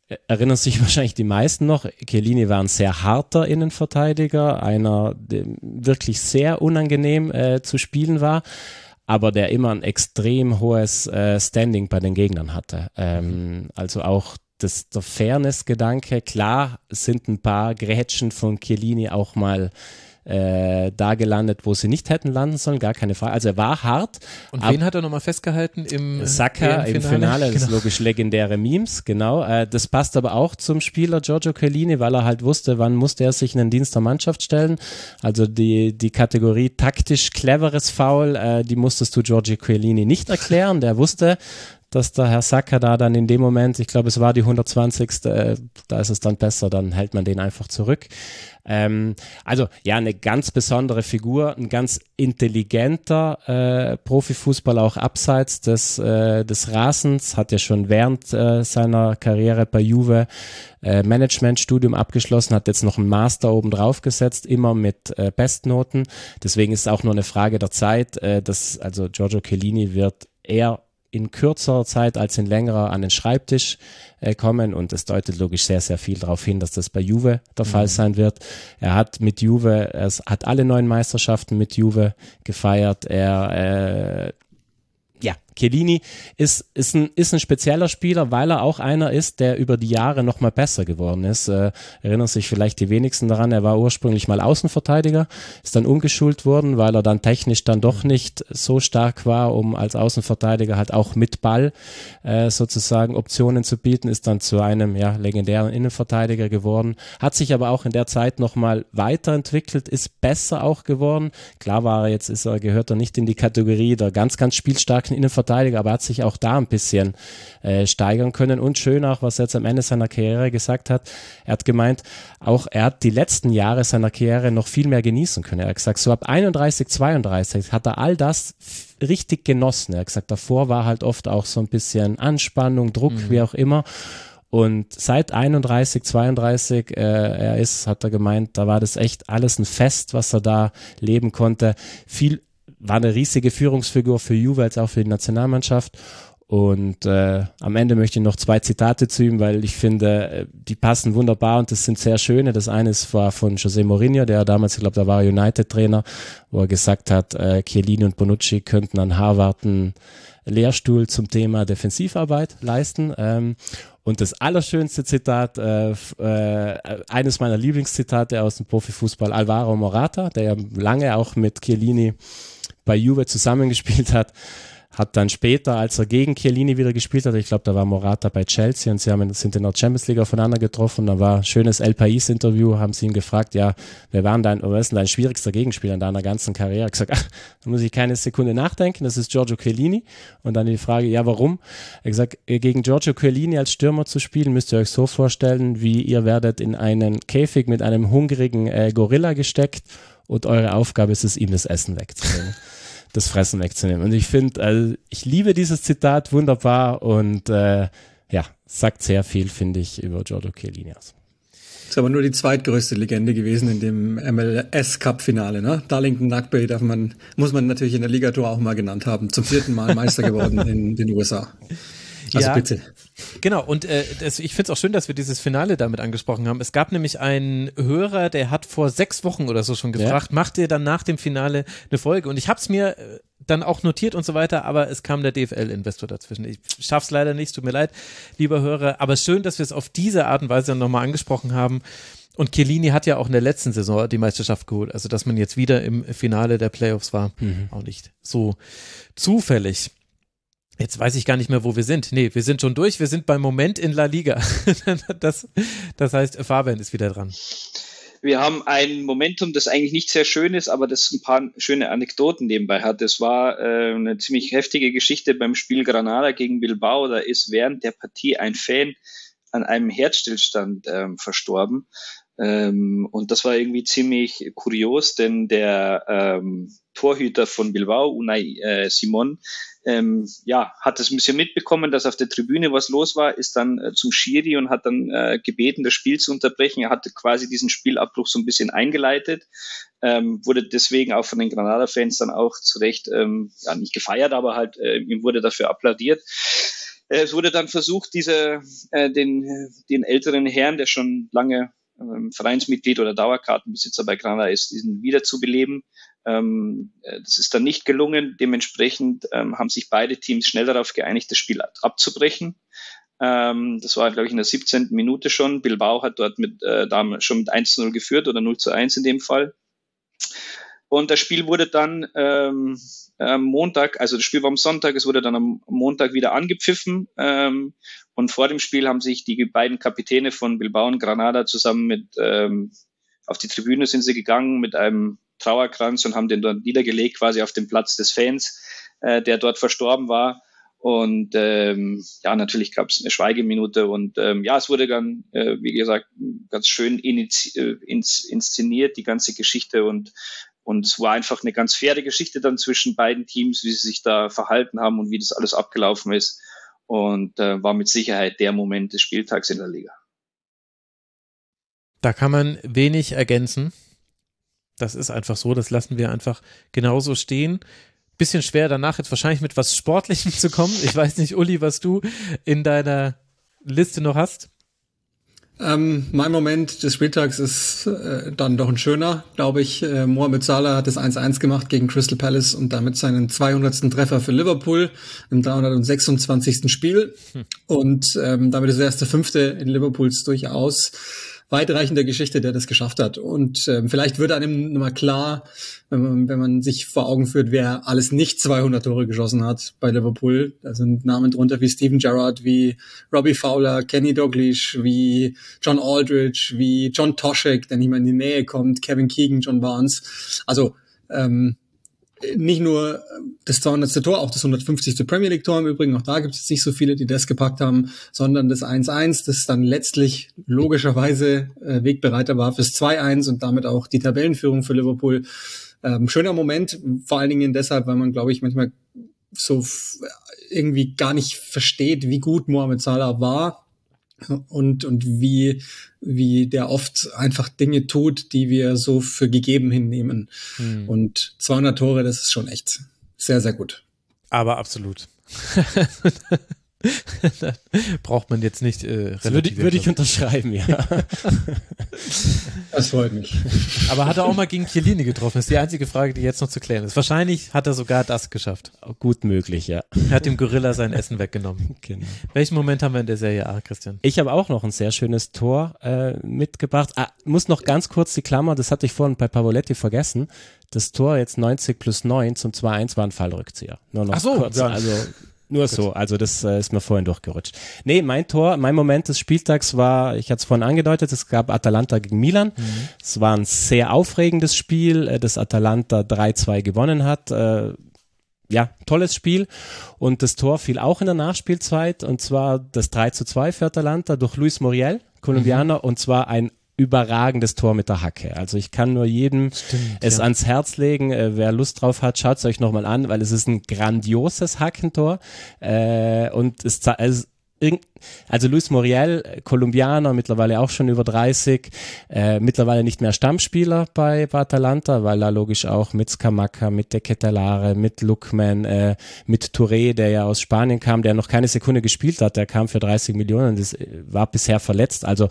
äh, erinnern sich wahrscheinlich die meisten noch, Chiellini war ein sehr harter Innenverteidiger, einer, der wirklich sehr unangenehm äh, zu spielen war, aber der immer ein extrem hohes äh, Standing bei den Gegnern hatte. Ähm, also auch das, der Fairness-Gedanke, klar sind ein paar Grätschen von Chiellini auch mal äh, da gelandet, wo sie nicht hätten landen sollen, gar keine Frage. Also er war hart. Und wen hat er nochmal festgehalten im Saka im Finale? Das genau. logisch legendäre Memes, genau. Äh, das passt aber auch zum Spieler Giorgio Chiellini, weil er halt wusste, wann musste er sich in den Dienst der Mannschaft stellen. Also die, die Kategorie taktisch cleveres Foul, äh, die musstest du Giorgio Chiellini nicht erklären. Der wusste, dass der Herr Sacker da dann in dem Moment, ich glaube, es war die 120. Äh, da ist es dann besser, dann hält man den einfach zurück. Ähm, also ja, eine ganz besondere Figur, ein ganz intelligenter äh, Profifußballer auch abseits des, äh, des Rasens, hat ja schon während äh, seiner Karriere bei Juve äh, Managementstudium abgeschlossen, hat jetzt noch einen Master oben drauf gesetzt, immer mit äh, Bestnoten. Deswegen ist es auch nur eine Frage der Zeit, äh, dass also Giorgio Chiellini wird eher in kürzerer Zeit als in längerer an den Schreibtisch äh, kommen und es deutet logisch sehr, sehr viel darauf hin, dass das bei Juve der mhm. Fall sein wird. Er hat mit Juve, er hat alle neuen Meisterschaften mit Juve gefeiert. Er äh, Chiellini ist, ist, ein, ist ein spezieller Spieler, weil er auch einer ist, der über die Jahre nochmal besser geworden ist. Äh, erinnern sich vielleicht die wenigsten daran, er war ursprünglich mal Außenverteidiger, ist dann umgeschult worden, weil er dann technisch dann doch nicht so stark war, um als Außenverteidiger halt auch mit Ball äh, sozusagen Optionen zu bieten, ist dann zu einem ja, legendären Innenverteidiger geworden, hat sich aber auch in der Zeit nochmal weiterentwickelt, ist besser auch geworden. Klar war er jetzt, ist er, gehört er nicht in die Kategorie der ganz, ganz spielstarken Innenverteidiger, Verteidiger, aber er hat sich auch da ein bisschen äh, steigern können. Und schön auch, was er jetzt am Ende seiner Karriere gesagt hat. Er hat gemeint, auch er hat die letzten Jahre seiner Karriere noch viel mehr genießen können. Er hat gesagt, so ab 31, 32 hat er all das richtig genossen. Er hat gesagt, davor war halt oft auch so ein bisschen Anspannung, Druck, mhm. wie auch immer. Und seit 31, 32 äh, er ist, hat er gemeint, da war das echt alles ein Fest, was er da leben konnte. Viel war eine riesige Führungsfigur für Juve als auch für die Nationalmannschaft. Und äh, am Ende möchte ich noch zwei Zitate zu ihm, weil ich finde, äh, die passen wunderbar und das sind sehr schöne. Das eine ist war von José Mourinho, der damals, ich glaube, da war United-Trainer, wo er gesagt hat, äh, Chiellini und Bonucci könnten an Harvard einen Lehrstuhl zum Thema Defensivarbeit leisten. Ähm, und das allerschönste Zitat, äh, äh, eines meiner Lieblingszitate aus dem Profifußball, Alvaro Morata, der ja lange auch mit Chiellini bei Juve zusammengespielt hat, hat dann später, als er gegen Chiellini wieder gespielt hat, ich glaube, da war Morata bei Chelsea und sie haben, sind in der Champions League aufeinander getroffen. Da war ein schönes El Pais-Interview, haben sie ihn gefragt, ja, wer war denn dein, wer ist denn dein schwierigster Gegenspieler in deiner ganzen Karriere? Er hat gesagt, ach, da muss ich keine Sekunde nachdenken, das ist Giorgio Chiellini. Und dann die Frage, ja, warum? Er gesagt, gegen Giorgio Chiellini als Stürmer zu spielen, müsst ihr euch so vorstellen, wie ihr werdet in einen Käfig mit einem hungrigen äh, Gorilla gesteckt und eure Aufgabe ist es, ihm das Essen wegzunehmen. das Fressen wegzunehmen. Und ich finde, also ich liebe dieses Zitat wunderbar und äh, ja, sagt sehr viel, finde ich, über Giorgio Chiellini aus. Ist aber nur die zweitgrößte Legende gewesen in dem MLS Cup Finale, ne? Darlington Nugby darf man, muss man natürlich in der Ligatur auch mal genannt haben. Zum vierten Mal Meister geworden in den USA. Also ja, bitte. Genau, und äh, das, ich finde es auch schön, dass wir dieses Finale damit angesprochen haben. Es gab nämlich einen Hörer, der hat vor sechs Wochen oder so schon gefragt, ja. macht ihr dann nach dem Finale eine Folge? Und ich habe es mir äh, dann auch notiert und so weiter, aber es kam der DFL-Investor dazwischen. Ich schaff's leider nicht, tut mir leid, lieber Hörer, aber schön, dass wir es auf diese Art und Weise dann nochmal angesprochen haben. Und Chiellini hat ja auch in der letzten Saison die Meisterschaft geholt. Also, dass man jetzt wieder im Finale der Playoffs war, mhm. auch nicht so zufällig. Jetzt weiß ich gar nicht mehr, wo wir sind. Nee, wir sind schon durch. Wir sind beim Moment in La Liga. das, das heißt, Fabian ist wieder dran. Wir haben ein Momentum, das eigentlich nicht sehr schön ist, aber das ein paar schöne Anekdoten nebenbei hat. Das war äh, eine ziemlich heftige Geschichte beim Spiel Granada gegen Bilbao. Da ist während der Partie ein Fan an einem Herzstillstand ähm, verstorben. Ähm, und das war irgendwie ziemlich kurios, denn der ähm, Torhüter von Bilbao, Unai äh, Simon, ähm, ja, hat es ein bisschen mitbekommen, dass auf der Tribüne was los war, ist dann äh, zum Schiri und hat dann äh, gebeten, das Spiel zu unterbrechen. Er hatte quasi diesen Spielabbruch so ein bisschen eingeleitet, ähm, wurde deswegen auch von den Granada-Fans dann auch zu Recht, ähm, ja, nicht gefeiert, aber halt, äh, ihm wurde dafür applaudiert. Äh, es wurde dann versucht, diese, äh, den, den älteren Herrn, der schon lange ähm, Vereinsmitglied oder Dauerkartenbesitzer bei Granada ist, diesen wiederzubeleben. Ähm, äh, das ist dann nicht gelungen. Dementsprechend ähm, haben sich beide Teams schnell darauf geeinigt, das Spiel abzubrechen. Ähm, das war, glaube ich, in der 17. Minute schon. Bilbao hat dort mit, äh, schon mit 1 zu 0 geführt oder 0 zu 1 in dem Fall. Und das Spiel wurde dann ähm, am Montag, also das Spiel war am Sonntag, es wurde dann am Montag wieder angepfiffen. Ähm, und vor dem Spiel haben sich die beiden Kapitäne von Bilbao und Granada zusammen mit ähm, auf die Tribüne sind sie gegangen mit einem Trauerkranz und haben den dort niedergelegt, quasi auf dem Platz des Fans, äh, der dort verstorben war. Und ähm, ja, natürlich gab es eine Schweigeminute und ähm, ja, es wurde dann, äh, wie gesagt, ganz schön äh, ins, inszeniert, die ganze Geschichte und und es war einfach eine ganz faire Geschichte dann zwischen beiden Teams, wie sie sich da verhalten haben und wie das alles abgelaufen ist. Und äh, war mit Sicherheit der Moment des Spieltags in der Liga. Da kann man wenig ergänzen. Das ist einfach so, das lassen wir einfach genauso stehen. Bisschen schwer danach jetzt wahrscheinlich mit was Sportlichem zu kommen. Ich weiß nicht, Uli, was du in deiner Liste noch hast. Ähm, mein Moment des Spieltags ist äh, dann doch ein schöner, glaube ich. Äh, Mohamed Salah hat das 1-1 gemacht gegen Crystal Palace und damit seinen 200. Treffer für Liverpool im 326. Spiel. Hm. Und ähm, damit ist er erst der fünfte in Liverpools durchaus weitreichende Geschichte, der das geschafft hat. Und ähm, vielleicht wird einem nochmal klar, wenn man, wenn man sich vor Augen führt, wer alles nicht 200 Tore geschossen hat bei Liverpool. Da sind Namen drunter wie Steven Gerrard, wie Robbie Fowler, Kenny Dalglish, wie John Aldridge, wie John Toshek, der nicht mehr in die Nähe kommt, Kevin Keegan, John Barnes. Also ähm, nicht nur das 200. Tor, auch das 150. Premier League Tor im Übrigen, auch da gibt es nicht so viele, die das gepackt haben, sondern das 1-1, das dann letztlich logischerweise äh, Wegbereiter war fürs 2-1 und damit auch die Tabellenführung für Liverpool. Ähm, schöner Moment, vor allen Dingen deshalb, weil man, glaube ich, manchmal so irgendwie gar nicht versteht, wie gut Mohamed Salah war und, und wie, wie der oft einfach Dinge tut, die wir so für gegeben hinnehmen. Hm. Und 200 Tore, das ist schon echt sehr, sehr gut. Aber absolut. braucht man jetzt nicht äh, Würde ich, würde ich unterschreiben, ja. das freut mich. Aber hat er auch mal gegen Chiellini getroffen? Das ist die einzige Frage, die jetzt noch zu klären ist. Wahrscheinlich hat er sogar das geschafft. Gut möglich, ja. Er hat dem Gorilla sein Essen weggenommen. Genau. Welchen Moment haben wir in der Serie A, Christian? Ich habe auch noch ein sehr schönes Tor äh, mitgebracht. Ah, muss noch ganz kurz die Klammer, das hatte ich vorhin bei Pavoletti vergessen. Das Tor jetzt 90 plus 9 zum 2-1 war ein Fallrückzieher. Nur noch Ach so, kurz. Ja. Also nur so, also das äh, ist mir vorhin durchgerutscht. Nee, mein Tor, mein Moment des Spieltags war, ich hatte es vorhin angedeutet, es gab Atalanta gegen Milan. Mhm. Es war ein sehr aufregendes Spiel, äh, das Atalanta 3-2 gewonnen hat. Äh, ja, tolles Spiel. Und das Tor fiel auch in der Nachspielzeit, und zwar das 3 2 für Atalanta durch Luis Muriel, Kolumbianer, mhm. und zwar ein überragendes Tor mit der Hacke. Also ich kann nur jedem Stimmt, es ja. ans Herz legen. Äh, wer Lust drauf hat, schaut es euch nochmal an, weil es ist ein grandioses Hackentor. Äh, und es, es also Luis Muriel, Kolumbianer, mittlerweile auch schon über 30, äh, mittlerweile nicht mehr Stammspieler bei, bei Atalanta, weil er logisch auch mit Scamacca, mit De Ketelare, mit Lookman, äh, mit Touré, der ja aus Spanien kam, der noch keine Sekunde gespielt hat, der kam für 30 Millionen, das äh, war bisher verletzt. Also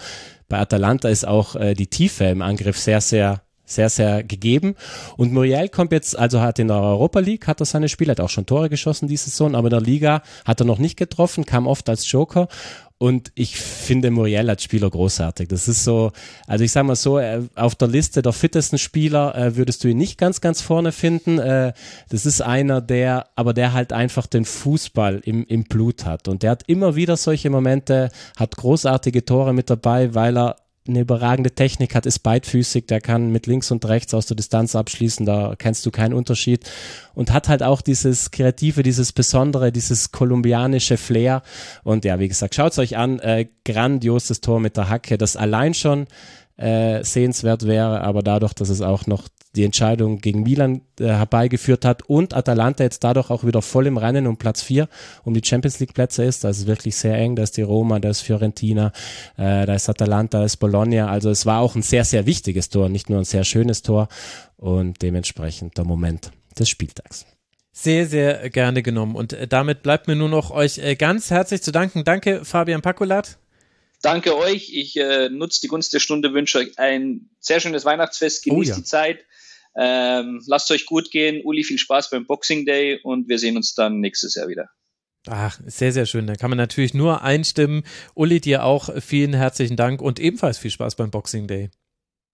bei Atalanta ist auch äh, die Tiefe im Angriff sehr, sehr sehr, sehr gegeben. Und Muriel kommt jetzt, also hat in der Europa League, hat er seine Spiele, hat auch schon Tore geschossen diese Saison, aber in der Liga hat er noch nicht getroffen, kam oft als Joker. Und ich finde Muriel als Spieler großartig. Das ist so, also ich sage mal so, äh, auf der Liste der fittesten Spieler äh, würdest du ihn nicht ganz, ganz vorne finden. Äh, das ist einer, der, aber der halt einfach den Fußball im, im Blut hat. Und der hat immer wieder solche Momente, hat großartige Tore mit dabei, weil er eine überragende Technik hat, ist beidfüßig, der kann mit links und rechts aus der Distanz abschließen, da kennst du keinen Unterschied. Und hat halt auch dieses kreative, dieses besondere, dieses kolumbianische Flair. Und ja, wie gesagt, schaut's euch an, äh, grandioses Tor mit der Hacke, das allein schon äh, sehenswert wäre, aber dadurch, dass es auch noch die Entscheidung gegen Milan äh, herbeigeführt hat und Atalanta jetzt dadurch auch wieder voll im Rennen um Platz 4 um die Champions League Plätze ist. Da ist wirklich sehr eng. Da ist die Roma, da ist Fiorentina, äh, da ist Atalanta, da ist Bologna. Also es war auch ein sehr, sehr wichtiges Tor, nicht nur ein sehr schönes Tor und dementsprechend der Moment des Spieltags sehr, sehr gerne genommen. Und äh, damit bleibt mir nur noch euch äh, ganz herzlich zu danken. Danke, Fabian Pakulat. Danke euch. Ich äh, nutze die Gunst der Stunde, wünsche euch ein sehr schönes Weihnachtsfest, genießt oh ja. die Zeit. Ähm, lasst euch gut gehen. Uli, viel Spaß beim Boxing Day und wir sehen uns dann nächstes Jahr wieder. Ach, sehr, sehr schön. Da kann man natürlich nur einstimmen. Uli, dir auch vielen herzlichen Dank und ebenfalls viel Spaß beim Boxing Day.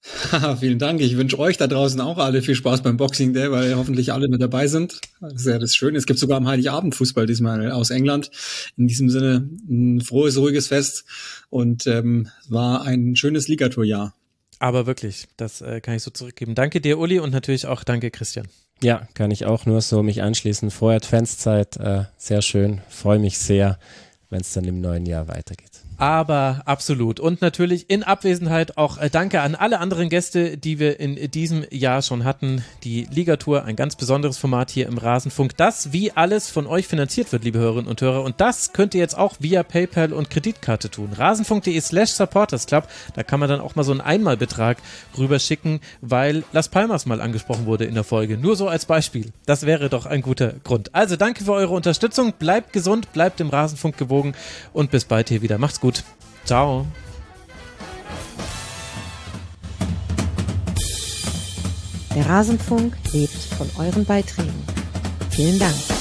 Vielen Dank. Ich wünsche euch da draußen auch alle viel Spaß beim Boxing Day, weil hoffentlich alle mit dabei sind. Das ist ja das Schöne. Es gibt sogar am Heiligabend Fußball diesmal aus England. In diesem Sinne ein frohes, ruhiges Fest und ähm, war ein schönes Ligaturjahr. Aber wirklich, das äh, kann ich so zurückgeben. Danke dir, Uli, und natürlich auch danke, Christian. Ja, kann ich auch nur so mich anschließen. Vorher Fanszeit, äh, sehr schön. Freue mich sehr, wenn es dann im neuen Jahr weitergeht aber absolut. Und natürlich in Abwesenheit auch äh, Danke an alle anderen Gäste, die wir in diesem Jahr schon hatten. Die Ligatour, ein ganz besonderes Format hier im Rasenfunk, das wie alles von euch finanziert wird, liebe Hörerinnen und Hörer. Und das könnt ihr jetzt auch via PayPal und Kreditkarte tun. Rasenfunk.de slash supportersclub. Da kann man dann auch mal so einen Einmalbetrag rüberschicken, weil Las Palmas mal angesprochen wurde in der Folge. Nur so als Beispiel. Das wäre doch ein guter Grund. Also danke für eure Unterstützung. Bleibt gesund, bleibt dem Rasenfunk gewogen und bis bald hier wieder. Macht's gut gut. Ciao. Der Rasenfunk lebt von euren Beiträgen. Vielen Dank.